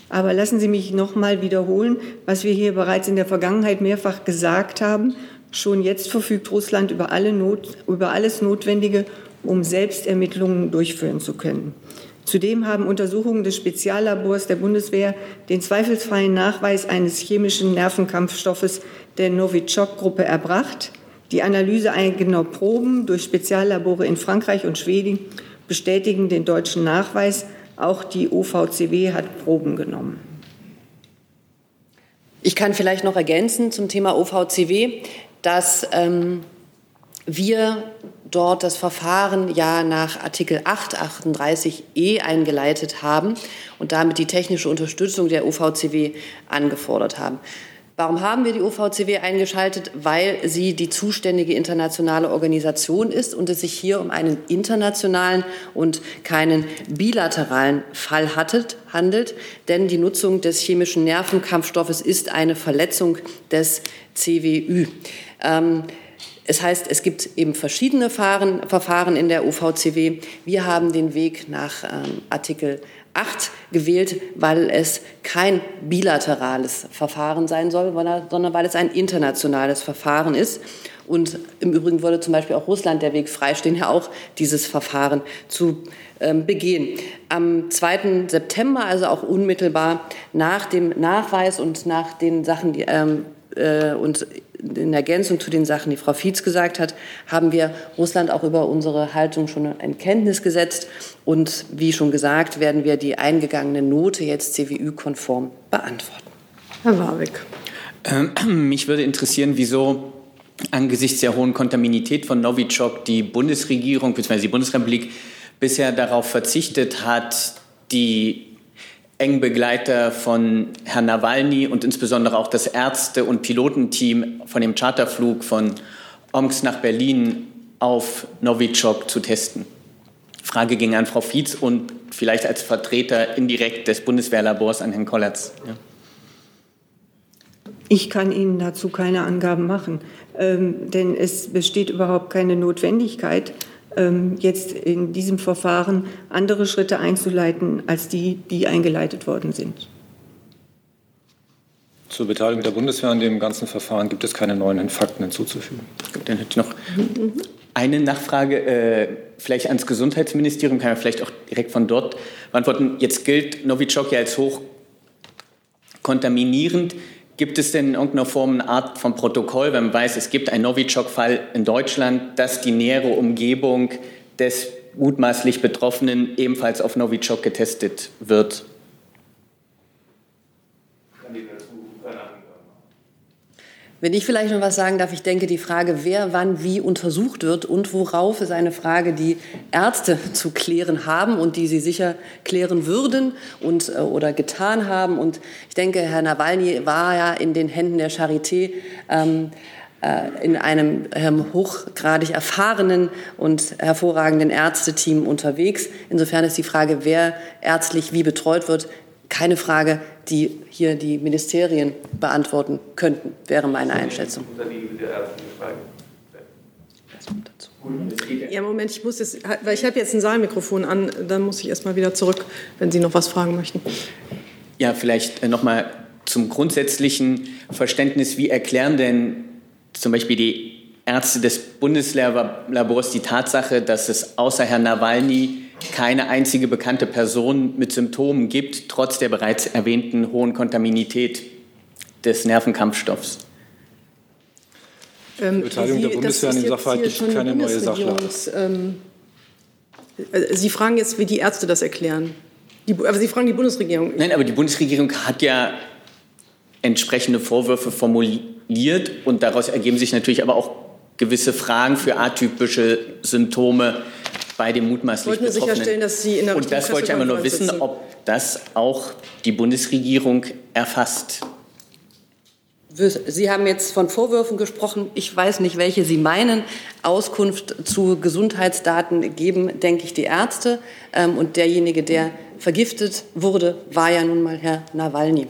Aber lassen Sie mich noch mal wiederholen, was wir hier bereits in der Vergangenheit mehrfach gesagt haben. Schon jetzt verfügt Russland über, alle Not, über alles Notwendige, um Selbstermittlungen durchführen zu können. Zudem haben Untersuchungen des Speziallabors der Bundeswehr den zweifelsfreien Nachweis eines chemischen Nervenkampfstoffes der Novichok-Gruppe erbracht. Die Analyse eigener Proben durch Speziallabore in Frankreich und Schweden bestätigen den deutschen Nachweis. Auch die OVCW hat Proben genommen. Ich kann vielleicht noch ergänzen zum Thema OVCW, dass ähm, wir dort das Verfahren ja nach Artikel 8, 38e eingeleitet haben und damit die technische Unterstützung der OVCW angefordert haben. Warum haben wir die OVCW eingeschaltet? Weil sie die zuständige internationale Organisation ist und es sich hier um einen internationalen und keinen bilateralen Fall hattet, handelt. Denn die Nutzung des chemischen Nervenkampfstoffes ist eine Verletzung des CWÜ. Ähm, es heißt, es gibt eben verschiedene Verfahren in der OVCW. Wir haben den Weg nach ähm, Artikel 8 gewählt, weil es kein bilaterales Verfahren sein soll, sondern weil es ein internationales Verfahren ist. Und im Übrigen würde zum Beispiel auch Russland der Weg freistehen, ja auch dieses Verfahren zu ähm, begehen. Am 2. September, also auch unmittelbar nach dem Nachweis und nach den Sachen, die ähm, äh, und in Ergänzung zu den Sachen, die Frau Fietz gesagt hat, haben wir Russland auch über unsere Haltung schon in Kenntnis gesetzt. Und wie schon gesagt, werden wir die eingegangene Note jetzt CWÜ-konform beantworten. Herr Warwick. Ähm, mich würde interessieren, wieso angesichts der hohen Kontaminität von Novichok die Bundesregierung bzw. die Bundesrepublik bisher darauf verzichtet hat, die engen Begleiter von Herrn Nawalny und insbesondere auch das Ärzte- und Pilotenteam von dem Charterflug von Omsk nach Berlin auf Novichok zu testen. Frage ging an Frau Fietz und vielleicht als Vertreter indirekt des Bundeswehrlabors an Herrn Kollatz. Ja. Ich kann Ihnen dazu keine Angaben machen, ähm, denn es besteht überhaupt keine Notwendigkeit, jetzt in diesem Verfahren andere Schritte einzuleiten als die, die eingeleitet worden sind. Zur Beteiligung der Bundeswehr an dem ganzen Verfahren gibt es keine neuen Fakten hinzuzufügen. Dann hätte ich noch eine Nachfrage, äh, vielleicht ans Gesundheitsministerium, kann man vielleicht auch direkt von dort beantworten. Jetzt gilt Novichok ja als hoch kontaminierend. Gibt es denn in irgendeiner Form eine Art von Protokoll, wenn man weiß, es gibt einen Novichok-Fall in Deutschland, dass die nähere Umgebung des mutmaßlich Betroffenen ebenfalls auf Novichok getestet wird? Wenn ich vielleicht noch was sagen darf, ich denke, die Frage, wer wann wie untersucht wird und worauf, ist eine Frage, die Ärzte zu klären haben und die sie sicher klären würden und, äh, oder getan haben. Und ich denke, Herr Nawalny war ja in den Händen der Charité. Ähm, äh, in einem ähm, hochgradig erfahrenen und hervorragenden Ärzteteam unterwegs. Insofern ist die Frage, wer ärztlich wie betreut wird, keine Frage, die hier die Ministerien beantworten könnten, wäre meine Einschätzung. Ja, Moment, ich muss jetzt, weil ich habe jetzt ein Saalmikrofon an, dann muss ich erst mal wieder zurück, wenn Sie noch was fragen möchten. Ja, vielleicht äh, noch mal zum grundsätzlichen Verständnis. Wie erklären denn zum Beispiel die Ärzte des Bundeslabors die Tatsache, dass es außer Herrn Nawalny keine einzige bekannte Person mit Symptomen gibt, trotz der bereits erwähnten hohen Kontaminität des Nervenkampfstoffs. Ähm, Beteiligung der Bundeswehr an dem Sachverhalt gibt keine neue Sachlage. Ähm, äh, Sie fragen jetzt, wie die Ärzte das erklären. Die, aber Sie fragen die Bundesregierung. Nein, aber die Bundesregierung hat ja entsprechende Vorwürfe formuliert und daraus ergeben sich natürlich aber auch gewisse Fragen für atypische Symptome bei dem mutmaßlich Ich wollte nur Betroffenen. sicherstellen, dass Sie in der Und das wollte ich einmal nur wissen, ob das auch die Bundesregierung erfasst. Sie haben jetzt von Vorwürfen gesprochen. Ich weiß nicht, welche Sie meinen. Auskunft zu Gesundheitsdaten geben, denke ich, die Ärzte. Ähm, Und derjenige, der vergiftet wurde, war ja nun mal Herr Nawalny.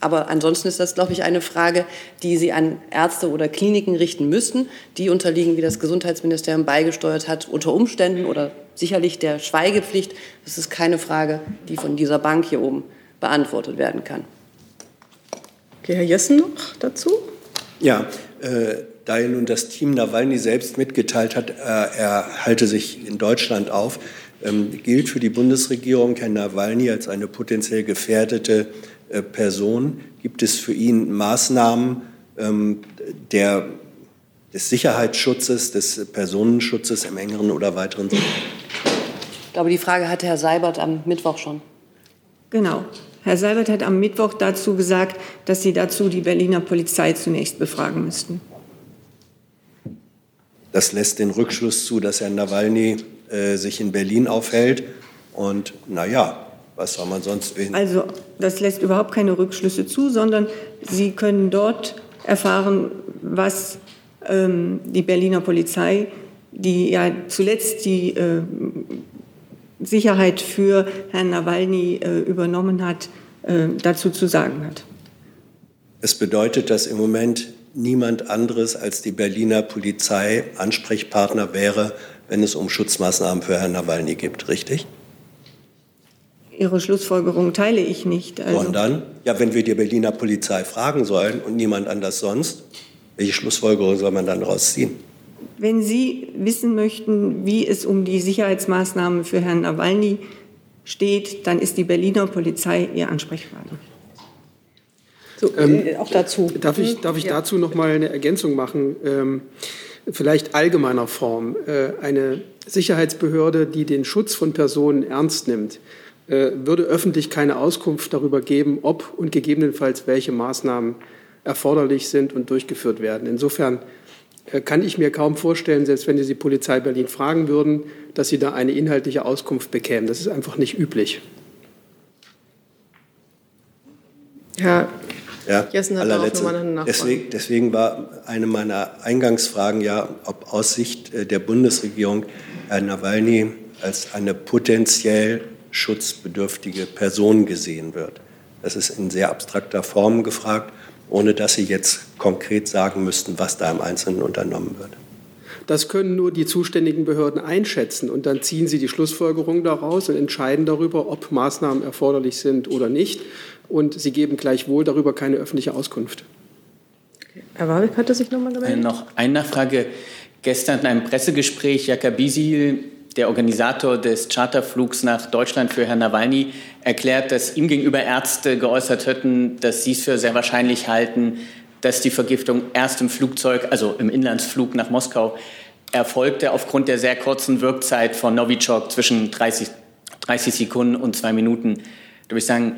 Aber ansonsten ist das, glaube ich, eine Frage, die Sie an Ärzte oder Kliniken richten müssten. Die unterliegen, wie das Gesundheitsministerium beigesteuert hat, unter Umständen oder sicherlich der Schweigepflicht. Das ist keine Frage, die von dieser Bank hier oben beantwortet werden kann. Okay, Herr Jessen noch dazu? Ja, äh, da ja nun das Team Nawalny selbst mitgeteilt hat, äh, er halte sich in Deutschland auf, ähm, gilt für die Bundesregierung Herr Nawalny als eine potenziell gefährdete äh, Person. Gibt es für ihn Maßnahmen ähm, der, des Sicherheitsschutzes, des Personenschutzes im engeren oder weiteren Sinne? Ich glaube, die Frage hatte Herr Seibert am Mittwoch schon. Genau. Herr Seibert hat am Mittwoch dazu gesagt, dass Sie dazu die Berliner Polizei zunächst befragen müssten. Das lässt den Rückschluss zu, dass Herr Nawalny äh, sich in Berlin aufhält. Und naja, was soll man sonst wählen? Also das lässt überhaupt keine Rückschlüsse zu, sondern Sie können dort erfahren, was ähm, die Berliner Polizei, die ja zuletzt die äh, Sicherheit für Herrn Nawalny äh, übernommen hat, äh, dazu zu sagen hat. Es bedeutet, dass im Moment niemand anderes als die Berliner Polizei Ansprechpartner wäre, wenn es um Schutzmaßnahmen für Herrn Nawalny geht, richtig? Ihre Schlussfolgerung teile ich nicht. Also, dann? Ja, wenn wir die Berliner Polizei fragen sollen und niemand anders sonst, welche Schlussfolgerung soll man dann daraus ziehen? wenn Sie wissen möchten, wie es um die Sicherheitsmaßnahmen für Herrn Nawalny steht, dann ist die Berliner Polizei Ihr Ansprechpartner. So, Ähm, äh, auch dazu. Darf ich, darf ich Ja. dazu noch mal eine Ergänzung machen? Ähm, vielleicht allgemeiner Form. Äh, eine Sicherheitsbehörde, die den Schutz von Personen ernst nimmt, äh, würde öffentlich keine Auskunft darüber geben, ob und gegebenenfalls welche Maßnahmen erforderlich sind und durchgeführt werden. Insofern äh, kann ich mir kaum vorstellen, selbst wenn Sie die Polizei Berlin fragen würden, dass Sie da eine inhaltliche Auskunft bekämen. Das ist einfach nicht üblich. Herr Ja, Jessen hat darauf allerletzte. nochmal eine Nachfrage. Deswegen, deswegen war eine meiner Eingangsfragen ja, ob aus Sicht äh, der Bundesregierung Herr Nawalny als eine potenziell schutzbedürftige Person gesehen wird. Das ist in sehr abstrakter Form gefragt, ohne dass Sie jetzt konkret sagen müssten, was da im Einzelnen unternommen wird. Das können nur die zuständigen Behörden einschätzen und dann ziehen sie die Schlussfolgerung daraus und entscheiden darüber, ob Maßnahmen erforderlich sind oder nicht. Und sie geben gleichwohl darüber keine öffentliche Auskunft. Herr Warwick hatte sich noch mal Äh, gemeldet. noch eine Nachfrage. Gestern in einem Pressegespräch, Jaka Bisil der Organisator des Charterflugs nach Deutschland für Herrn Nawalny, erklärt, dass ihm gegenüber Ärzte geäußert hätten, dass sie es für sehr wahrscheinlich halten, dass die Vergiftung erst im Flugzeug, also im Inlandsflug nach Moskau, erfolgte aufgrund der sehr kurzen Wirkzeit von Novichok zwischen 30, 30 Sekunden und zwei Minuten. Da würde ich sagen,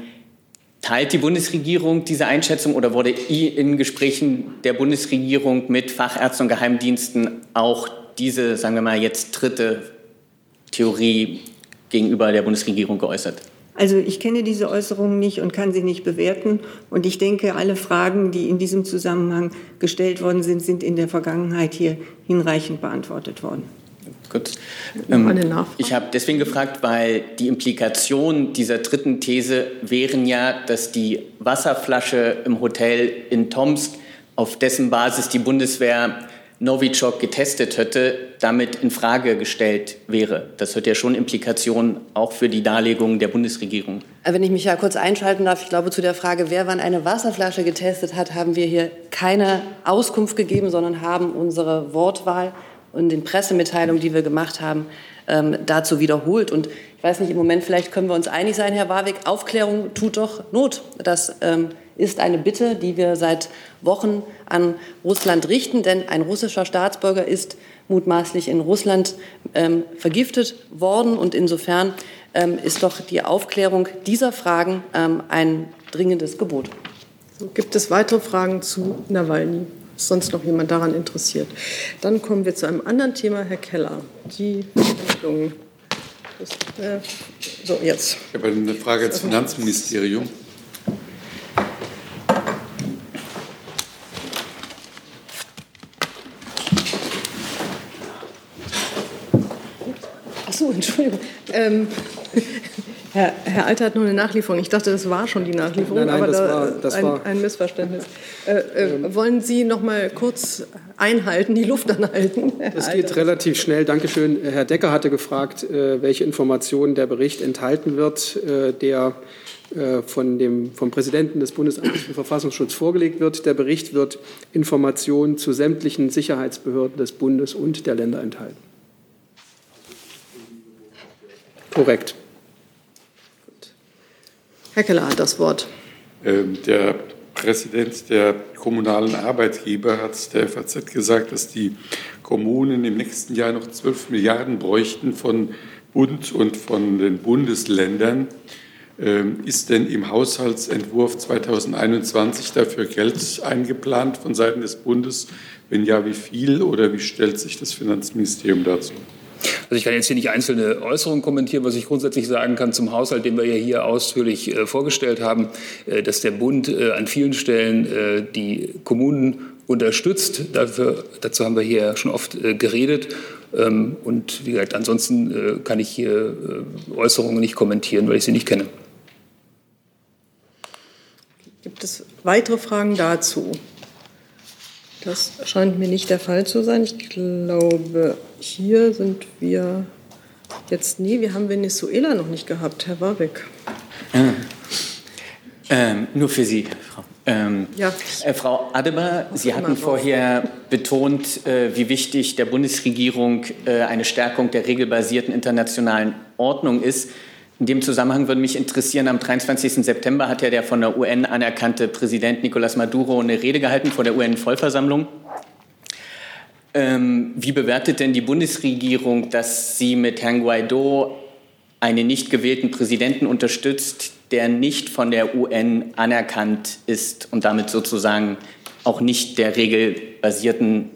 teilt die Bundesregierung diese Einschätzung oder wurde in Gesprächen der Bundesregierung mit Fachärzten und Geheimdiensten auch diese, sagen wir mal, jetzt dritte Theorie gegenüber der Bundesregierung geäußert? Also ich kenne diese Äußerungen nicht und kann sie nicht bewerten. Und ich denke, alle Fragen, die in diesem Zusammenhang gestellt worden sind, sind in der Vergangenheit hier hinreichend beantwortet worden. Gut. Ähm, ich habe deswegen gefragt, weil die Implikation dieser dritten These wären ja, dass die Wasserflasche im Hotel in Tomsk, auf dessen Basis die Bundeswehr Novichok getestet hätte, damit in Frage gestellt wäre. Das hat ja schon Implikationen auch für die Darlegung der Bundesregierung. Wenn ich mich ja kurz einschalten darf, ich glaube, zu der Frage, wer wann eine Wasserflasche getestet hat, haben wir hier keine Auskunft gegeben, sondern haben unsere Wortwahl und den Pressemitteilungen, die wir gemacht haben, ähm, dazu wiederholt. Und ich weiß nicht, im Moment vielleicht können wir uns einig sein, Herr Warwick, Aufklärung tut doch Not. Das ähm, ist eine Bitte, die wir seit Wochen an Russland richten, denn ein russischer Staatsbürger ist mutmaßlich in Russland ähm, vergiftet worden und insofern ähm, ist doch die Aufklärung dieser Fragen ähm, ein dringendes Gebot. Gibt es weitere Fragen zu Nawalny? Ist sonst noch jemand daran interessiert? Dann kommen wir zu einem anderen Thema, Herr Keller. Die Entwicklung. Äh, so, jetzt. Ich habe eine Frage ans Finanzministerium. So, Entschuldigung. Ähm, Herr, Herr Alter hat nur eine Nachlieferung. Ich dachte, das war schon die Nachlieferung, nein, nein, aber das da war, das ein, war ein Missverständnis. Äh, äh, wollen Sie noch mal kurz einhalten, die Luft anhalten? Herr das geht Alter. relativ schnell. Dankeschön. Herr Decker hatte gefragt, äh, welche Informationen der Bericht enthalten wird, äh, der äh, von dem, vom Präsidenten des Bundesamtes für Verfassungsschutz vorgelegt wird. Der Bericht wird Informationen zu sämtlichen Sicherheitsbehörden des Bundes und der Länder enthalten. Korrekt. Herr Keller hat das Wort. Ähm, der Präsident der kommunalen Arbeitgeber hat der FAZ gesagt, dass die Kommunen im nächsten Jahr noch 12 Milliarden bräuchten von Bund und von den Bundesländern. Ähm, ist denn im Haushaltsentwurf 2021 dafür Geld eingeplant von Seiten des Bundes? Wenn ja, wie viel oder wie stellt sich das Finanzministerium dazu? Also ich kann jetzt hier nicht einzelne Äußerungen kommentieren. Was ich grundsätzlich sagen kann zum Haushalt, den wir ja hier ausführlich äh, vorgestellt haben, äh, dass der Bund äh, an vielen Stellen die Kommunen unterstützt. Dafür, dazu haben wir hier schon oft geredet. Ähm, und wie gesagt, ansonsten kann ich hier Äußerungen nicht kommentieren, weil ich sie nicht kenne. Gibt es weitere Fragen dazu? Das scheint mir nicht der Fall zu sein. Ich glaube, hier sind wir jetzt nie. Wir haben Venezuela noch nicht gehabt, Herr Warwick. Ja. Ähm, nur für Sie, Frau. Ähm, ja. Äh, Frau Adebar, Sie hatten vorher betont, äh, wie wichtig der Bundesregierung äh, eine Stärkung der regelbasierten internationalen Ordnung ist. In dem Zusammenhang würde mich interessieren, am 23. September hat ja der von der UN anerkannte Präsident Nicolás Maduro eine Rede gehalten vor der UN-Vollversammlung. Ähm, wie bewertet denn die Bundesregierung, dass sie mit Herrn Guaido einen nicht gewählten Präsidenten unterstützt, der nicht von der UN anerkannt ist und damit sozusagen auch nicht der regelbasierten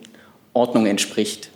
Ordnung entspricht?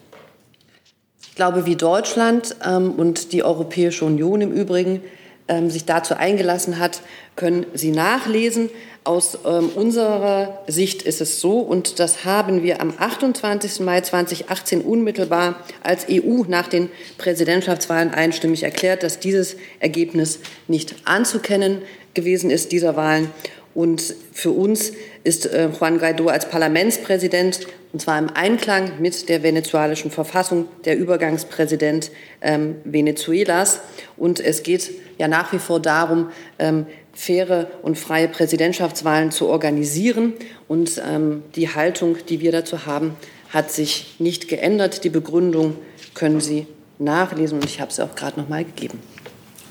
Glaube, wie Deutschland ähm, und die Europäische Union im Übrigen ähm, sich dazu eingelassen hat, können Sie nachlesen. Aus ähm, unserer Sicht ist es so, und das haben wir am 28. Mai 2018 unmittelbar als EU nach den Präsidentschaftswahlen einstimmig erklärt, dass dieses Ergebnis nicht anzukennen gewesen ist, dieser Wahlen. Und für uns ist äh, Juan Guaido als Parlamentspräsident, und zwar im Einklang mit der venezuelischen Verfassung, der Übergangspräsident ähm, Venezuelas. Und es geht ja nach wie vor darum, ähm, faire und freie Präsidentschaftswahlen zu organisieren. Und ähm, die Haltung, die wir dazu haben, hat sich nicht geändert. Die Begründung können Sie nachlesen und ich habe sie auch gerade noch mal gegeben.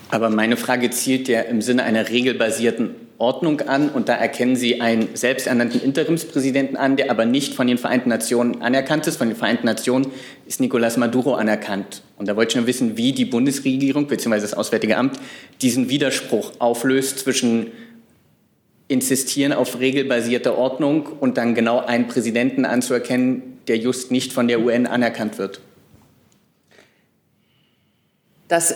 Aber meine Frage zielt ja im Sinne einer regelbasierten Ordnung an und da erkennen Sie einen selbsternannten Interimspräsidenten an, der aber nicht von den Vereinten Nationen anerkannt ist. Von den Vereinten Nationen ist Nicolás Maduro anerkannt. Und da wollte ich nur wissen, wie die Bundesregierung bzw. das Auswärtige Amt diesen Widerspruch auflöst zwischen insistieren auf regelbasierte Ordnung und dann genau einen Präsidenten anzuerkennen, der just nicht von der UN anerkannt wird. Das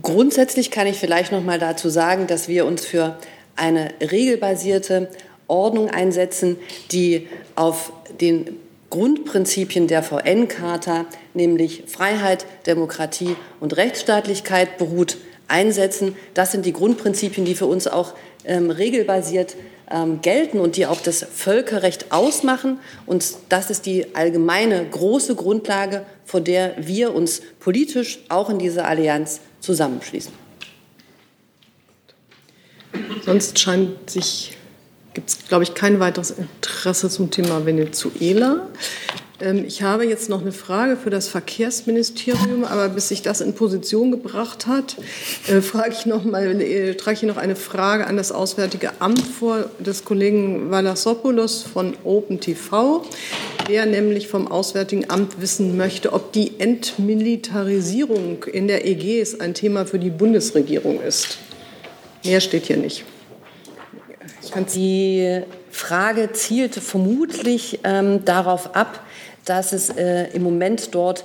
Grundsätzlich kann ich vielleicht noch mal dazu sagen, dass wir uns für eine regelbasierte Ordnung einsetzen, die auf den Grundprinzipien der VN-Charta, nämlich Freiheit, Demokratie und Rechtsstaatlichkeit beruht, einsetzen. Das sind die Grundprinzipien, die für uns auch ähm, regelbasiert ähm, gelten und die auch das Völkerrecht ausmachen. Und das ist die allgemeine große Grundlage, vor der wir uns politisch auch in dieser Allianz zusammenschließen. Sonst scheint sich, gibt es, glaube ich, kein weiteres Interesse zum Thema Venezuela. Ähm, ich habe jetzt noch eine Frage für das Verkehrsministerium, aber bis sich das in Position gebracht hat, äh, frage ich noch mal, äh, trage ich noch eine Frage an das Auswärtige Amt vor des Kollegen Valassopoulos von OpenTV, der nämlich vom Auswärtigen Amt wissen möchte, ob die Entmilitarisierung in der Ägäis ein Thema für die Bundesregierung ist. Mehr steht hier nicht. Die Frage zielt vermutlich ähm, darauf ab, dass es äh, im Moment dort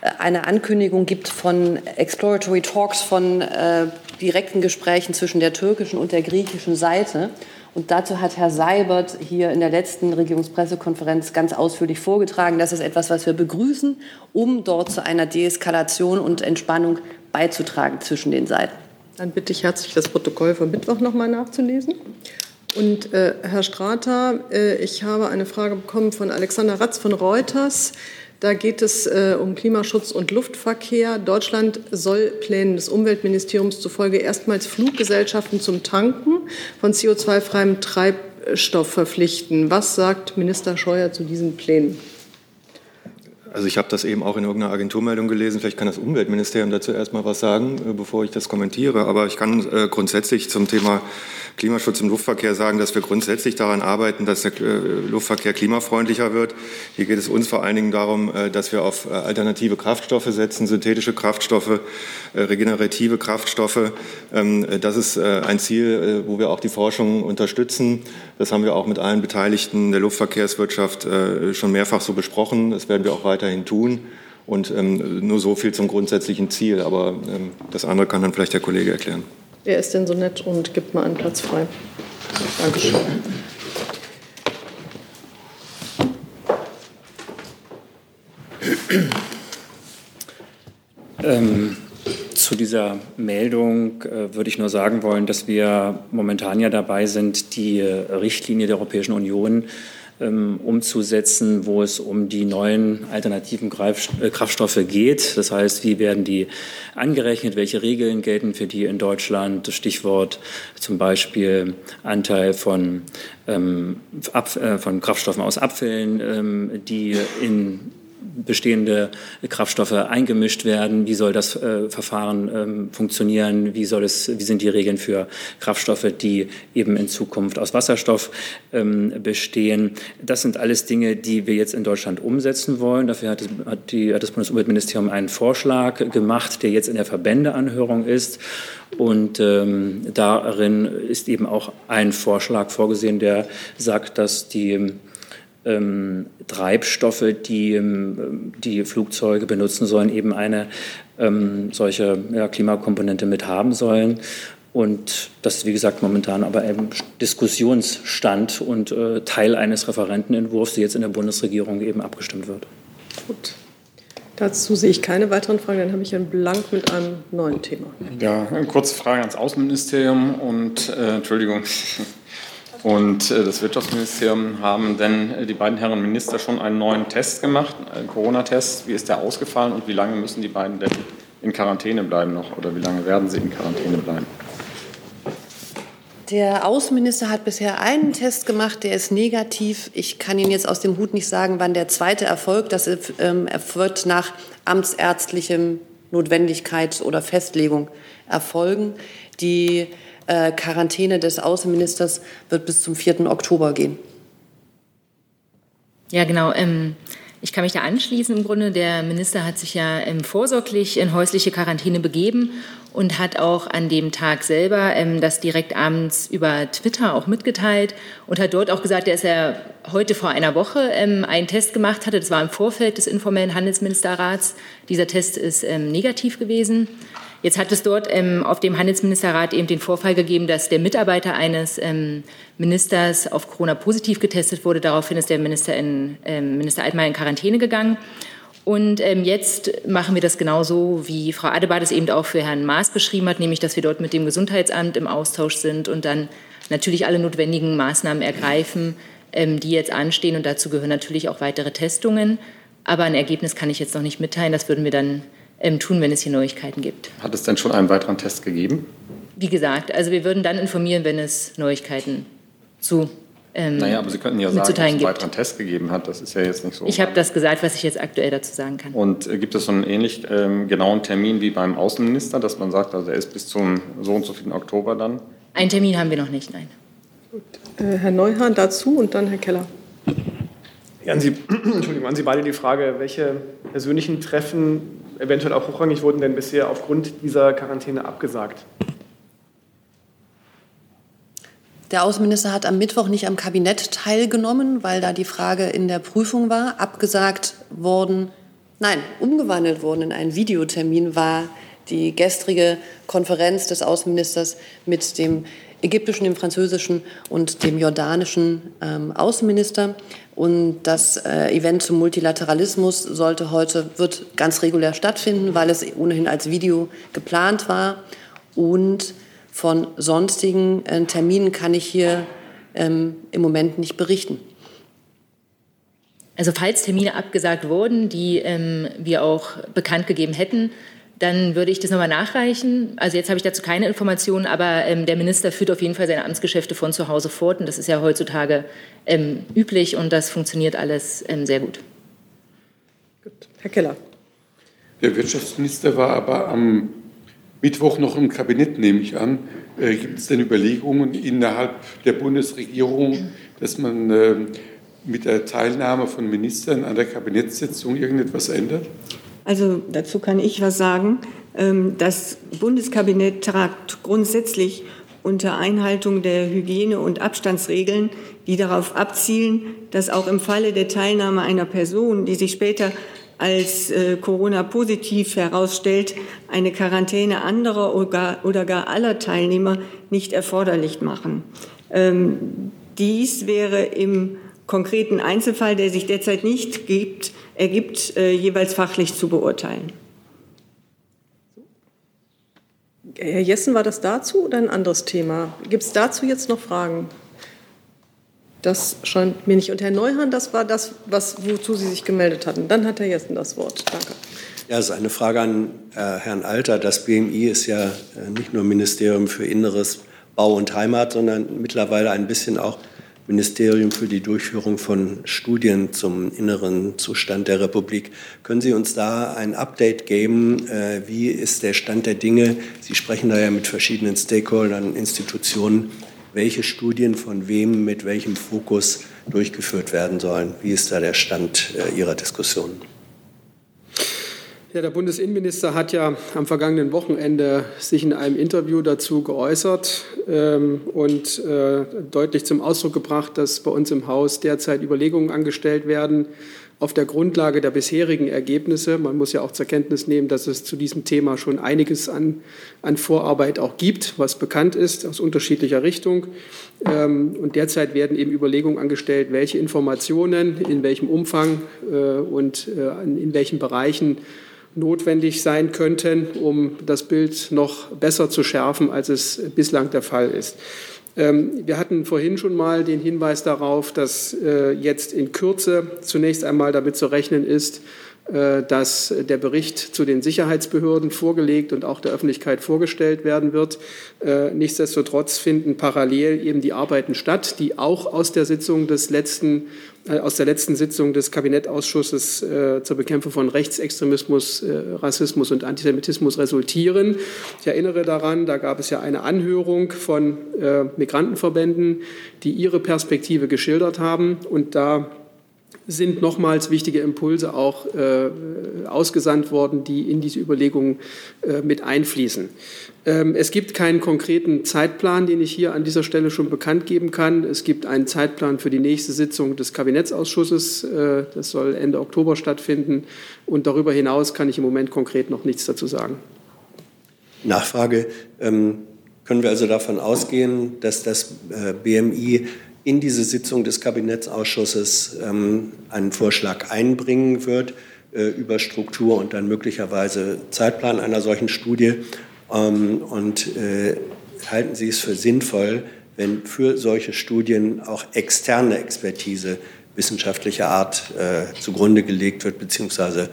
äh, eine Ankündigung gibt von Exploratory Talks, von äh, direkten Gesprächen zwischen der türkischen und der griechischen Seite. Und dazu hat Herr Seibert hier in der letzten Regierungspressekonferenz ganz ausführlich vorgetragen. Das ist etwas, was wir begrüßen, um dort zu einer Deeskalation und Entspannung beizutragen zwischen den Seiten. Dann bitte ich herzlich, das Protokoll von Mittwoch noch mal nachzulesen. Und äh, Herr Strater, äh, ich habe eine Frage bekommen von Alexander Ratz von Reuters. Da geht es äh, um Klimaschutz und Luftverkehr. Deutschland soll Plänen des Umweltministeriums zufolge erstmals Fluggesellschaften zum Tanken von CO2-freiem Treibstoff verpflichten. Was sagt Minister Scheuer zu diesen Plänen? Also ich habe das eben auch in irgendeiner Agenturmeldung gelesen. Vielleicht kann das Umweltministerium dazu erst mal was sagen, äh, bevor ich das kommentiere. Aber ich kann äh, grundsätzlich zum Thema Klimaschutz im Luftverkehr sagen, dass wir grundsätzlich daran arbeiten, dass der äh, Luftverkehr klimafreundlicher wird. Hier geht es uns vor allen Dingen darum, dass wir auf alternative Kraftstoffe setzen, synthetische Kraftstoffe, regenerative Kraftstoffe. Ähm, das ist ein Ziel, wo wir auch die Forschung unterstützen. Das haben wir auch mit allen Beteiligten der Luftverkehrswirtschaft schon mehrfach so besprochen. Das werden wir auch weiterhin tun. Und ähm, nur so viel zum grundsätzlichen Ziel. Aber ähm, das andere kann dann vielleicht der Kollege erklären. Wer ist denn so nett und gibt mal einen Platz frei? Dankeschön. Ähm, zu dieser Meldung äh, würde ich nur sagen wollen, dass wir momentan ja dabei sind, die Richtlinie der Europäischen Union ähm, umzusetzen, wo es um die neuen alternativen äh, Kraftstoffe geht. Das heißt, wie werden die angerechnet, welche Regeln gelten für die in Deutschland? Stichwort zum Beispiel Anteil von, ähm, äh, von Kraftstoffen aus Abfällen, ähm, die in bestehende Kraftstoffe eingemischt werden? Wie soll das äh, Verfahren ähm, funktionieren? Wie, soll es, wie sind die Regeln für Kraftstoffe, die eben in Zukunft aus Wasserstoff ähm, bestehen? Das sind alles Dinge, die wir jetzt in Deutschland umsetzen wollen. Dafür hat, hat, die, hat das Bundesumweltministerium einen Vorschlag gemacht, der jetzt in der Verbändeanhörung ist. Und ähm, darin ist eben auch ein Vorschlag vorgesehen, der sagt, dass die ähm, Treibstoffe, die ähm, die Flugzeuge benutzen sollen, eben eine ähm, solche ja, Klimakomponente mit haben sollen. Und das ist, wie gesagt, momentan aber eben Diskussionsstand und äh, Teil eines Referentenentwurfs, der jetzt in der Bundesregierung eben abgestimmt wird. Gut. Dazu sehe ich keine weiteren Fragen. Dann habe ich einen Blank mit einem neuen Thema. Ja, eine kurze Frage ans Außenministerium und äh, Entschuldigung, und äh, das Wirtschaftsministerium haben denn äh, die beiden Herren Minister schon einen neuen Test gemacht, einen Corona-Test. Wie ist der ausgefallen und wie lange müssen die beiden denn in Quarantäne bleiben noch oder wie lange werden sie in Quarantäne bleiben? Der Außenminister hat bisher einen Test gemacht, der ist negativ. Ich kann Ihnen jetzt aus dem Hut nicht sagen, wann der zweite erfolgt. Das ähm, wird nach amtsärztlichem Notwendigkeit oder Festlegung erfolgen. Die äh, Quarantäne des Außenministers wird bis zum 4. Oktober gehen. Ja, genau. Ähm, ich kann mich da anschließen im Grunde. Der Minister hat sich ja ähm, vorsorglich in häusliche Quarantäne begeben und hat auch an dem Tag selber ähm, das direkt abends über Twitter auch mitgeteilt und hat dort auch gesagt, dass er heute vor einer Woche ähm, einen Test gemacht hatte. Das war im Vorfeld des informellen Handelsministerrats. Dieser Test ist ähm, negativ gewesen. Jetzt hat es dort ähm, auf dem Handelsministerrat eben den Vorfall gegeben, dass der Mitarbeiter eines ähm, Ministers auf Corona positiv getestet wurde. Daraufhin ist der Minister, in, ähm, Minister Altmaier in Quarantäne gegangen. Und ähm, jetzt machen wir das genauso, wie Frau Adebart es eben auch für Herrn Maas beschrieben hat, nämlich dass wir dort mit dem Gesundheitsamt im Austausch sind und dann natürlich alle notwendigen Maßnahmen ergreifen, ähm, die jetzt anstehen. Und dazu gehören natürlich auch weitere Testungen. Aber ein Ergebnis kann ich jetzt noch nicht mitteilen. Das würden wir dann tun, wenn es hier Neuigkeiten gibt. Hat es denn schon einen weiteren Test gegeben? Wie gesagt, also wir würden dann informieren, wenn es Neuigkeiten zu ähm, naja, aber Sie könnten ja sagen, dass es einen weiteren Test gegeben hat. Das ist ja jetzt nicht so. Ich habe das gesagt, was ich jetzt aktuell dazu sagen kann. Und äh, gibt es so einen ähnlich ähm, genauen Termin wie beim Außenminister, dass man sagt, also er ist bis zum so und so vielen Oktober dann? Einen Termin haben wir noch nicht, nein. Gut. Äh, Herr Neuhahn dazu und dann Herr Keller. Ja, an Sie, Entschuldigung, an Sie beide die Frage, welche persönlichen Treffen eventuell auch hochrangig wurden denn bisher aufgrund dieser Quarantäne abgesagt? Der Außenminister hat am Mittwoch nicht am Kabinett teilgenommen, weil da die Frage in der Prüfung war. Abgesagt worden, nein, umgewandelt worden in einen Videotermin war die gestrige Konferenz des Außenministers mit dem ägyptischen, dem französischen und dem jordanischen ähm, Außenminister. Und das äh, Event zum Multilateralismus sollte heute, wird ganz regulär stattfinden, weil es ohnehin als Video geplant war. Und von sonstigen äh, Terminen kann ich hier ähm, im Moment nicht berichten. Also falls Termine abgesagt wurden, die ähm, wir auch bekannt gegeben hätten, dann würde ich das nochmal nachreichen. Also jetzt habe ich dazu keine Informationen, aber ähm, der Minister führt auf jeden Fall seine Amtsgeschäfte von zu Hause fort und das ist ja heutzutage ähm, üblich und das funktioniert alles ähm, sehr gut. gut. Herr Keller. Der Wirtschaftsminister war aber am Mittwoch noch im Kabinett, nehme ich an. Äh, gibt es denn Überlegungen innerhalb der Bundesregierung, dass man äh, mit der Teilnahme von Ministern an der Kabinettssitzung irgendetwas ändert? Also dazu kann ich was sagen. Ähm, das Bundeskabinett tragt grundsätzlich unter Einhaltung der Hygiene- und Abstandsregeln, die darauf abzielen, dass auch im Falle der Teilnahme einer Person, die sich später als äh, Corona-positiv herausstellt, eine Quarantäne anderer oder gar aller Teilnehmer nicht erforderlich machen. Ähm, dies wäre im konkreten Einzelfall, der sich derzeit nicht gibt, ergibt, äh, jeweils fachlich zu beurteilen. Herr Jessen, war das dazu oder ein anderes Thema? Gibt es dazu jetzt noch Fragen? Das scheint mir nicht. Und Herr Neuhan, das war das, was, wozu Sie sich gemeldet hatten. Dann hat Herr Jessen das Wort. Danke. Ja, es ist eine Frage an äh, Herrn Alter. Das BMI ist ja äh, nicht nur Ministerium für Inneres, Bau und Heimat, sondern mittlerweile ein bisschen auch Ministerium für die Durchführung von Studien zum inneren Zustand der Republik. Können Sie uns da ein Update geben? Äh, wie ist der Stand der Dinge? Sie sprechen da ja mit verschiedenen Stakeholdern, Institutionen welche Studien von wem mit welchem Fokus durchgeführt werden sollen. Wie ist da der Stand äh, Ihrer Diskussion? Ja, der Bundesinnenminister hat ja am vergangenen Wochenende sich in einem Interview dazu geäußert ähm, und äh, deutlich zum Ausdruck gebracht, dass bei uns im Haus derzeit Überlegungen angestellt werden, auf der Grundlage der bisherigen Ergebnisse. Man muss ja auch zur Kenntnis nehmen, dass es zu diesem Thema schon einiges an, an Vorarbeit auch gibt, was bekannt ist aus unterschiedlicher Richtung. Ähm, und derzeit werden eben Überlegungen angestellt, welche Informationen in welchem Umfang äh, und äh, in welchen Bereichen notwendig sein könnten, um das Bild noch besser zu schärfen, als es bislang der Fall ist. Ähm, wir hatten vorhin schon mal den Hinweis darauf, dass äh, jetzt in Kürze zunächst einmal damit zu rechnen ist, dass der Bericht zu den Sicherheitsbehörden vorgelegt und auch der Öffentlichkeit vorgestellt werden wird. Äh, nichtsdestotrotz finden parallel eben die Arbeiten statt, die auch aus der Sitzung des letzten äh, aus der letzten Sitzung des Kabinettausschusses zur Bekämpfung von Rechtsextremismus, Rassismus und Antisemitismus resultieren. Ich erinnere daran, da gab es ja eine Anhörung von Migrantenverbänden, die ihre Perspektive geschildert haben. Und da sind nochmals wichtige Impulse auch äh, ausgesandt worden, die in diese Überlegungen äh, mit einfließen. Ähm, es gibt keinen konkreten Zeitplan, den ich hier an dieser Stelle schon bekannt geben kann. Es gibt einen Zeitplan für die nächste Sitzung des Kabinettsausschusses. Äh, das soll Ende Oktober stattfinden. Und darüber hinaus kann ich im Moment konkret noch nichts dazu sagen. Nachfrage. Ähm, können wir also davon ausgehen, dass das äh, BMI in diese Sitzung des Kabinettsausschusses ähm, einen Vorschlag einbringen wird äh, über Struktur und dann möglicherweise Zeitplan einer solchen Studie. Ähm, und äh, halten Sie es für sinnvoll, wenn für solche Studien auch externe Expertise wissenschaftlicher Art äh, zugrunde gelegt wird, beziehungsweise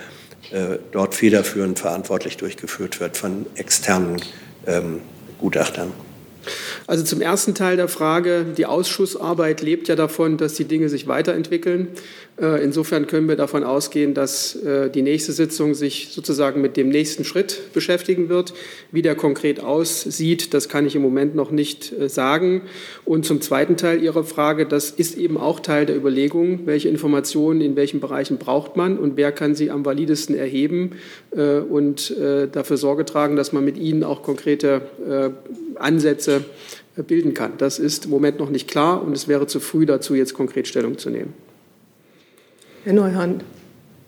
äh, dort federführend verantwortlich durchgeführt wird von externen ähm, Gutachtern? Also zum ersten Teil der Frage, die Ausschussarbeit lebt ja davon, dass die Dinge sich weiterentwickeln. Äh, insofern können wir davon ausgehen, dass äh, die nächste Sitzung sich sozusagen mit dem nächsten Schritt beschäftigen wird. Wie der konkret aussieht, das kann ich im Moment noch nicht äh, sagen. Und zum zweiten Teil Ihrer Frage, das ist eben auch Teil der Überlegung, welche Informationen in welchen Bereichen braucht man und wer kann sie am validesten erheben und dafür Sorge tragen, dass man mit ihnen auch konkrete Ansätze bilden kann. Das ist im Moment noch nicht klar und es wäre zu früh dazu, jetzt konkret Stellung zu nehmen. Herr Neuhan.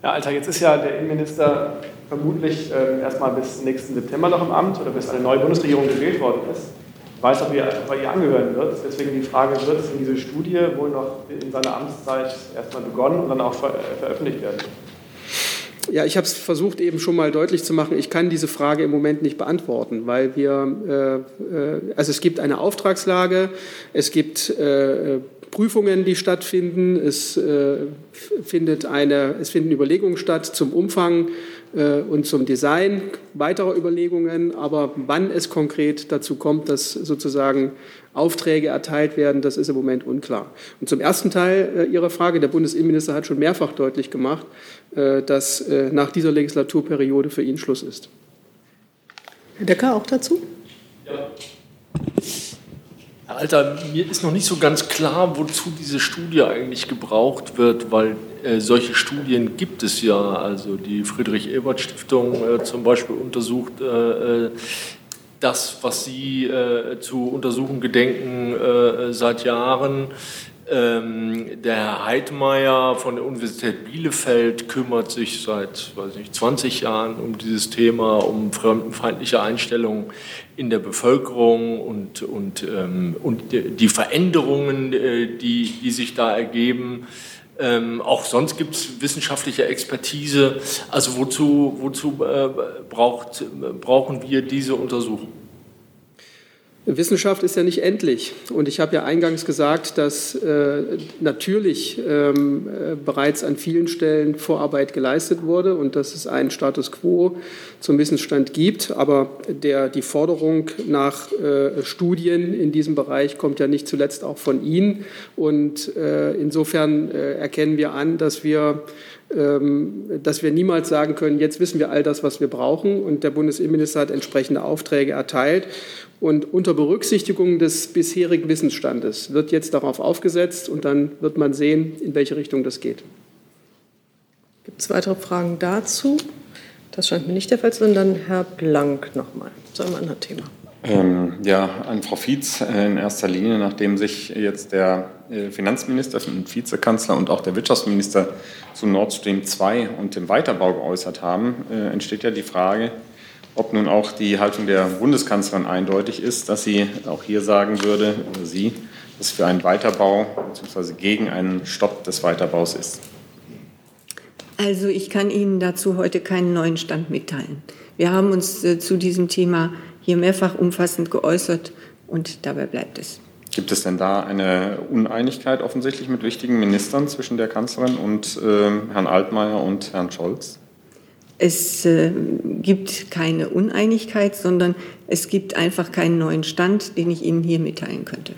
Ja, Alter, jetzt ist ja der Innenminister vermutlich äh, erstmal bis nächsten September noch im Amt oder bis eine neue Bundesregierung gewählt worden ist. Ich weiß, ob er, ob er ihr angehören wird. Deswegen die Frage, wird es in diese Studie wohl noch in seiner Amtszeit erstmal begonnen und dann auch ver veröffentlicht werden? Ja, ich habe es versucht eben schon mal deutlich zu machen. Ich kann diese Frage im Moment nicht beantworten, weil wir, äh, äh also es gibt eine Auftragslage, es gibt äh, Prüfungen, die stattfinden. Es, äh, findet eine, es finden Überlegungen statt zum Umfang und zum Design weiterer Überlegungen. Aber wann es konkret dazu kommt, dass sozusagen Aufträge erteilt werden, das ist im Moment unklar. Und zum ersten Teil äh, Ihrer Frage, der Bundesinnenminister hat schon mehrfach deutlich gemacht, äh, dass äh, nach dieser Legislaturperiode für ihn Schluss ist. Herr Decker auch dazu? Ja. Alter, mir ist noch nicht so ganz klar, wozu diese Studie eigentlich gebraucht wird, weil äh, solche Studien gibt es ja. Also die Friedrich-Ebert-Stiftung äh, zum Beispiel untersucht äh, äh das, was Sie äh, zu untersuchen gedenken äh, seit Jahren. Ähm, der Herr Heidmeier von der Universität Bielefeld kümmert sich seit weiß nicht, 20 Jahren um dieses Thema, um fremdenfeindliche Einstellungen in der Bevölkerung und, und, ähm, und die Veränderungen, äh, die, die sich da ergeben. Ähm, auch sonst gibt es wissenschaftliche Expertise. Also wozu, wozu äh, braucht, brauchen wir diese Untersuchung? Wissenschaft ist ja nicht endlich. Und ich habe ja eingangs gesagt, dass äh, natürlich ähm, äh, bereits an vielen Stellen Vorarbeit geleistet wurde und dass es einen Status quo zum Wissensstand gibt. Aber der, die Forderung nach äh, Studien in diesem Bereich kommt ja nicht zuletzt auch von Ihnen. Und äh, insofern äh, erkennen wir an, dass wir dass wir niemals sagen können, jetzt wissen wir all das, was wir brauchen. Und der Bundesinnenminister hat entsprechende Aufträge erteilt. Und unter Berücksichtigung des bisherigen Wissensstandes wird jetzt darauf aufgesetzt und dann wird man sehen, in welche Richtung das geht. Gibt es weitere Fragen dazu? Das scheint mir nicht der Fall zu sein. Dann Herr Blank nochmal zu einem anderen Thema. Ähm, ja, an Frau Fietz äh, in erster Linie, nachdem sich jetzt der äh, Finanzminister und Vizekanzler und auch der Wirtschaftsminister zu Nord Stream 2 und dem Weiterbau geäußert haben, äh, entsteht ja die Frage, ob nun auch die Haltung der Bundeskanzlerin eindeutig ist, dass sie auch hier sagen würde, oder sie, dass für einen Weiterbau bzw. gegen einen Stopp des Weiterbaus ist. Also ich kann Ihnen dazu heute keinen neuen Stand mitteilen. Wir haben uns äh, zu diesem Thema hier mehrfach umfassend geäußert und dabei bleibt es. Gibt es denn da eine Uneinigkeit offensichtlich mit wichtigen Ministern zwischen der Kanzlerin und äh, Herrn Altmaier und Herrn Scholz? Es äh, gibt keine Uneinigkeit, sondern es gibt einfach keinen neuen Stand, den ich Ihnen hier mitteilen könnte.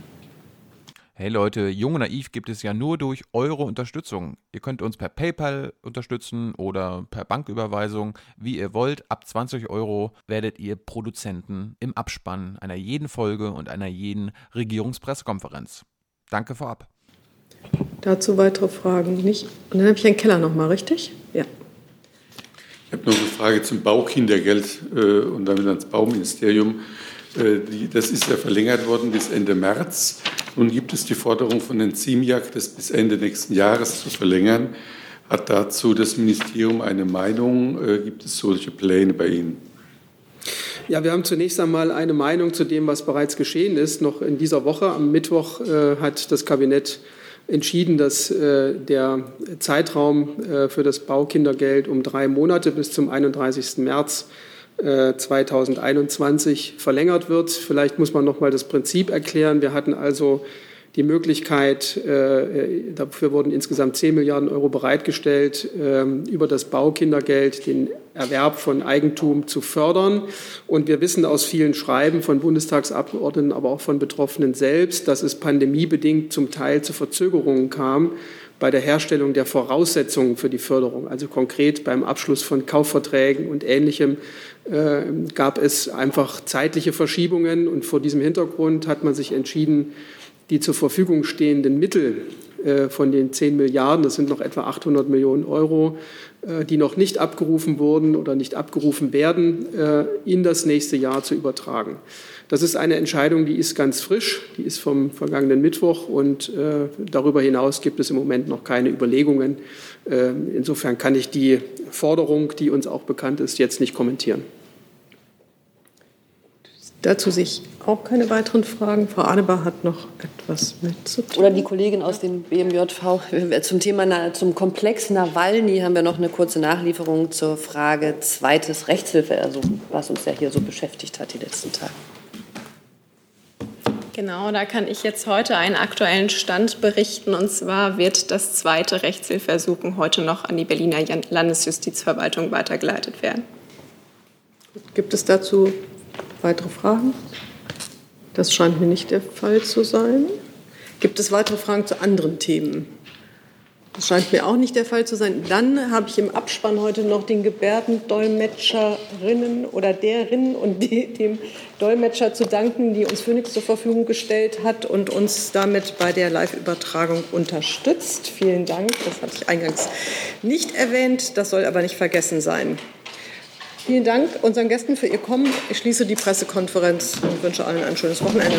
Hey Leute, Jung und Naiv gibt es ja nur durch eure Unterstützung. Ihr könnt uns per PayPal unterstützen oder per Banküberweisung, wie ihr wollt. Ab 20 Euro werdet ihr Produzenten im Abspann einer jeden Folge und einer jeden Regierungspressekonferenz. Danke vorab. Dazu weitere Fragen nicht. Und dann habe ich Herrn Keller nochmal, richtig? Ja. Ich habe noch eine Frage zum Baukindergeld äh, und damit ans Bauministerium. Äh, das ist ja verlängert worden bis Ende März. Nun gibt es die Forderung von den ZIMJAG, das bis Ende nächsten Jahres zu verlängern. Hat dazu das Ministerium eine Meinung? Äh, gibt es solche Pläne bei Ihnen? Ja, wir haben zunächst einmal eine Meinung zu dem, was bereits geschehen ist. Noch in dieser Woche, am Mittwoch, äh, hat das Kabinett entschieden, dass der Zeitraum für das Baukindergeld um drei Monate bis zum 31. März 2021 verlängert wird. Vielleicht muss man noch mal das Prinzip erklären. Wir hatten also die Möglichkeit, äh, dafür wurden insgesamt 10 Milliarden Euro bereitgestellt, äh, über das Baukindergeld den Erwerb von Eigentum zu fördern. Und wir wissen aus vielen Schreiben von Bundestagsabgeordneten, aber auch von Betroffenen selbst, dass es pandemiebedingt zum Teil zu Verzögerungen kam bei der Herstellung der Voraussetzungen für die Förderung. Also konkret beim Abschluss von Kaufverträgen und Ähnlichem äh, gab es einfach zeitliche Verschiebungen. Und vor diesem Hintergrund hat man sich entschieden, die zur Verfügung stehenden Mittel von den 10 Milliarden, das sind noch etwa 800 Millionen Euro, äh, die noch nicht abgerufen wurden oder nicht abgerufen werden, äh, in das nächste Jahr zu übertragen. Das ist eine Entscheidung, die ist ganz frisch, die ist vom vergangenen Mittwoch und darüber hinaus gibt es im Moment noch keine Überlegungen. Insofern kann ich die Forderung, die uns auch bekannt ist, jetzt nicht kommentieren. Dazu sich auch keine weiteren Fragen. Frau Adebar hat noch etwas mitzuteilen. Oder die Kollegin aus dem BMJV. Zum Thema, zum Komplex Nawalny haben wir noch eine kurze Nachlieferung zur Frage zweites Rechtshilfeersuchen, was uns ja hier so beschäftigt hat die letzten Tage. Genau, da kann ich jetzt heute einen aktuellen Stand berichten. Und zwar wird das zweite Rechtshilfeersuchen heute noch an die Berliner Landesjustizverwaltung weitergeleitet werden. Gibt es dazu Weitere Fragen? Das scheint mir nicht der Fall zu sein. Gibt es weitere Fragen zu anderen Themen? Das scheint mir auch nicht der Fall zu sein. Dann habe ich im Abspann heute noch den Gebärdendolmetscherinnen oder derinnen und dem Dolmetscher zu danken, die uns Phoenix zur Verfügung gestellt hat und uns damit bei der Live-Übertragung unterstützt. Vielen Dank. Das hatte ich eingangs nicht erwähnt. Das soll aber nicht vergessen sein. Vielen Dank unseren Gästen für ihr Kommen. Ich schließe die Pressekonferenz und wünsche allen ein schönes Wochenende.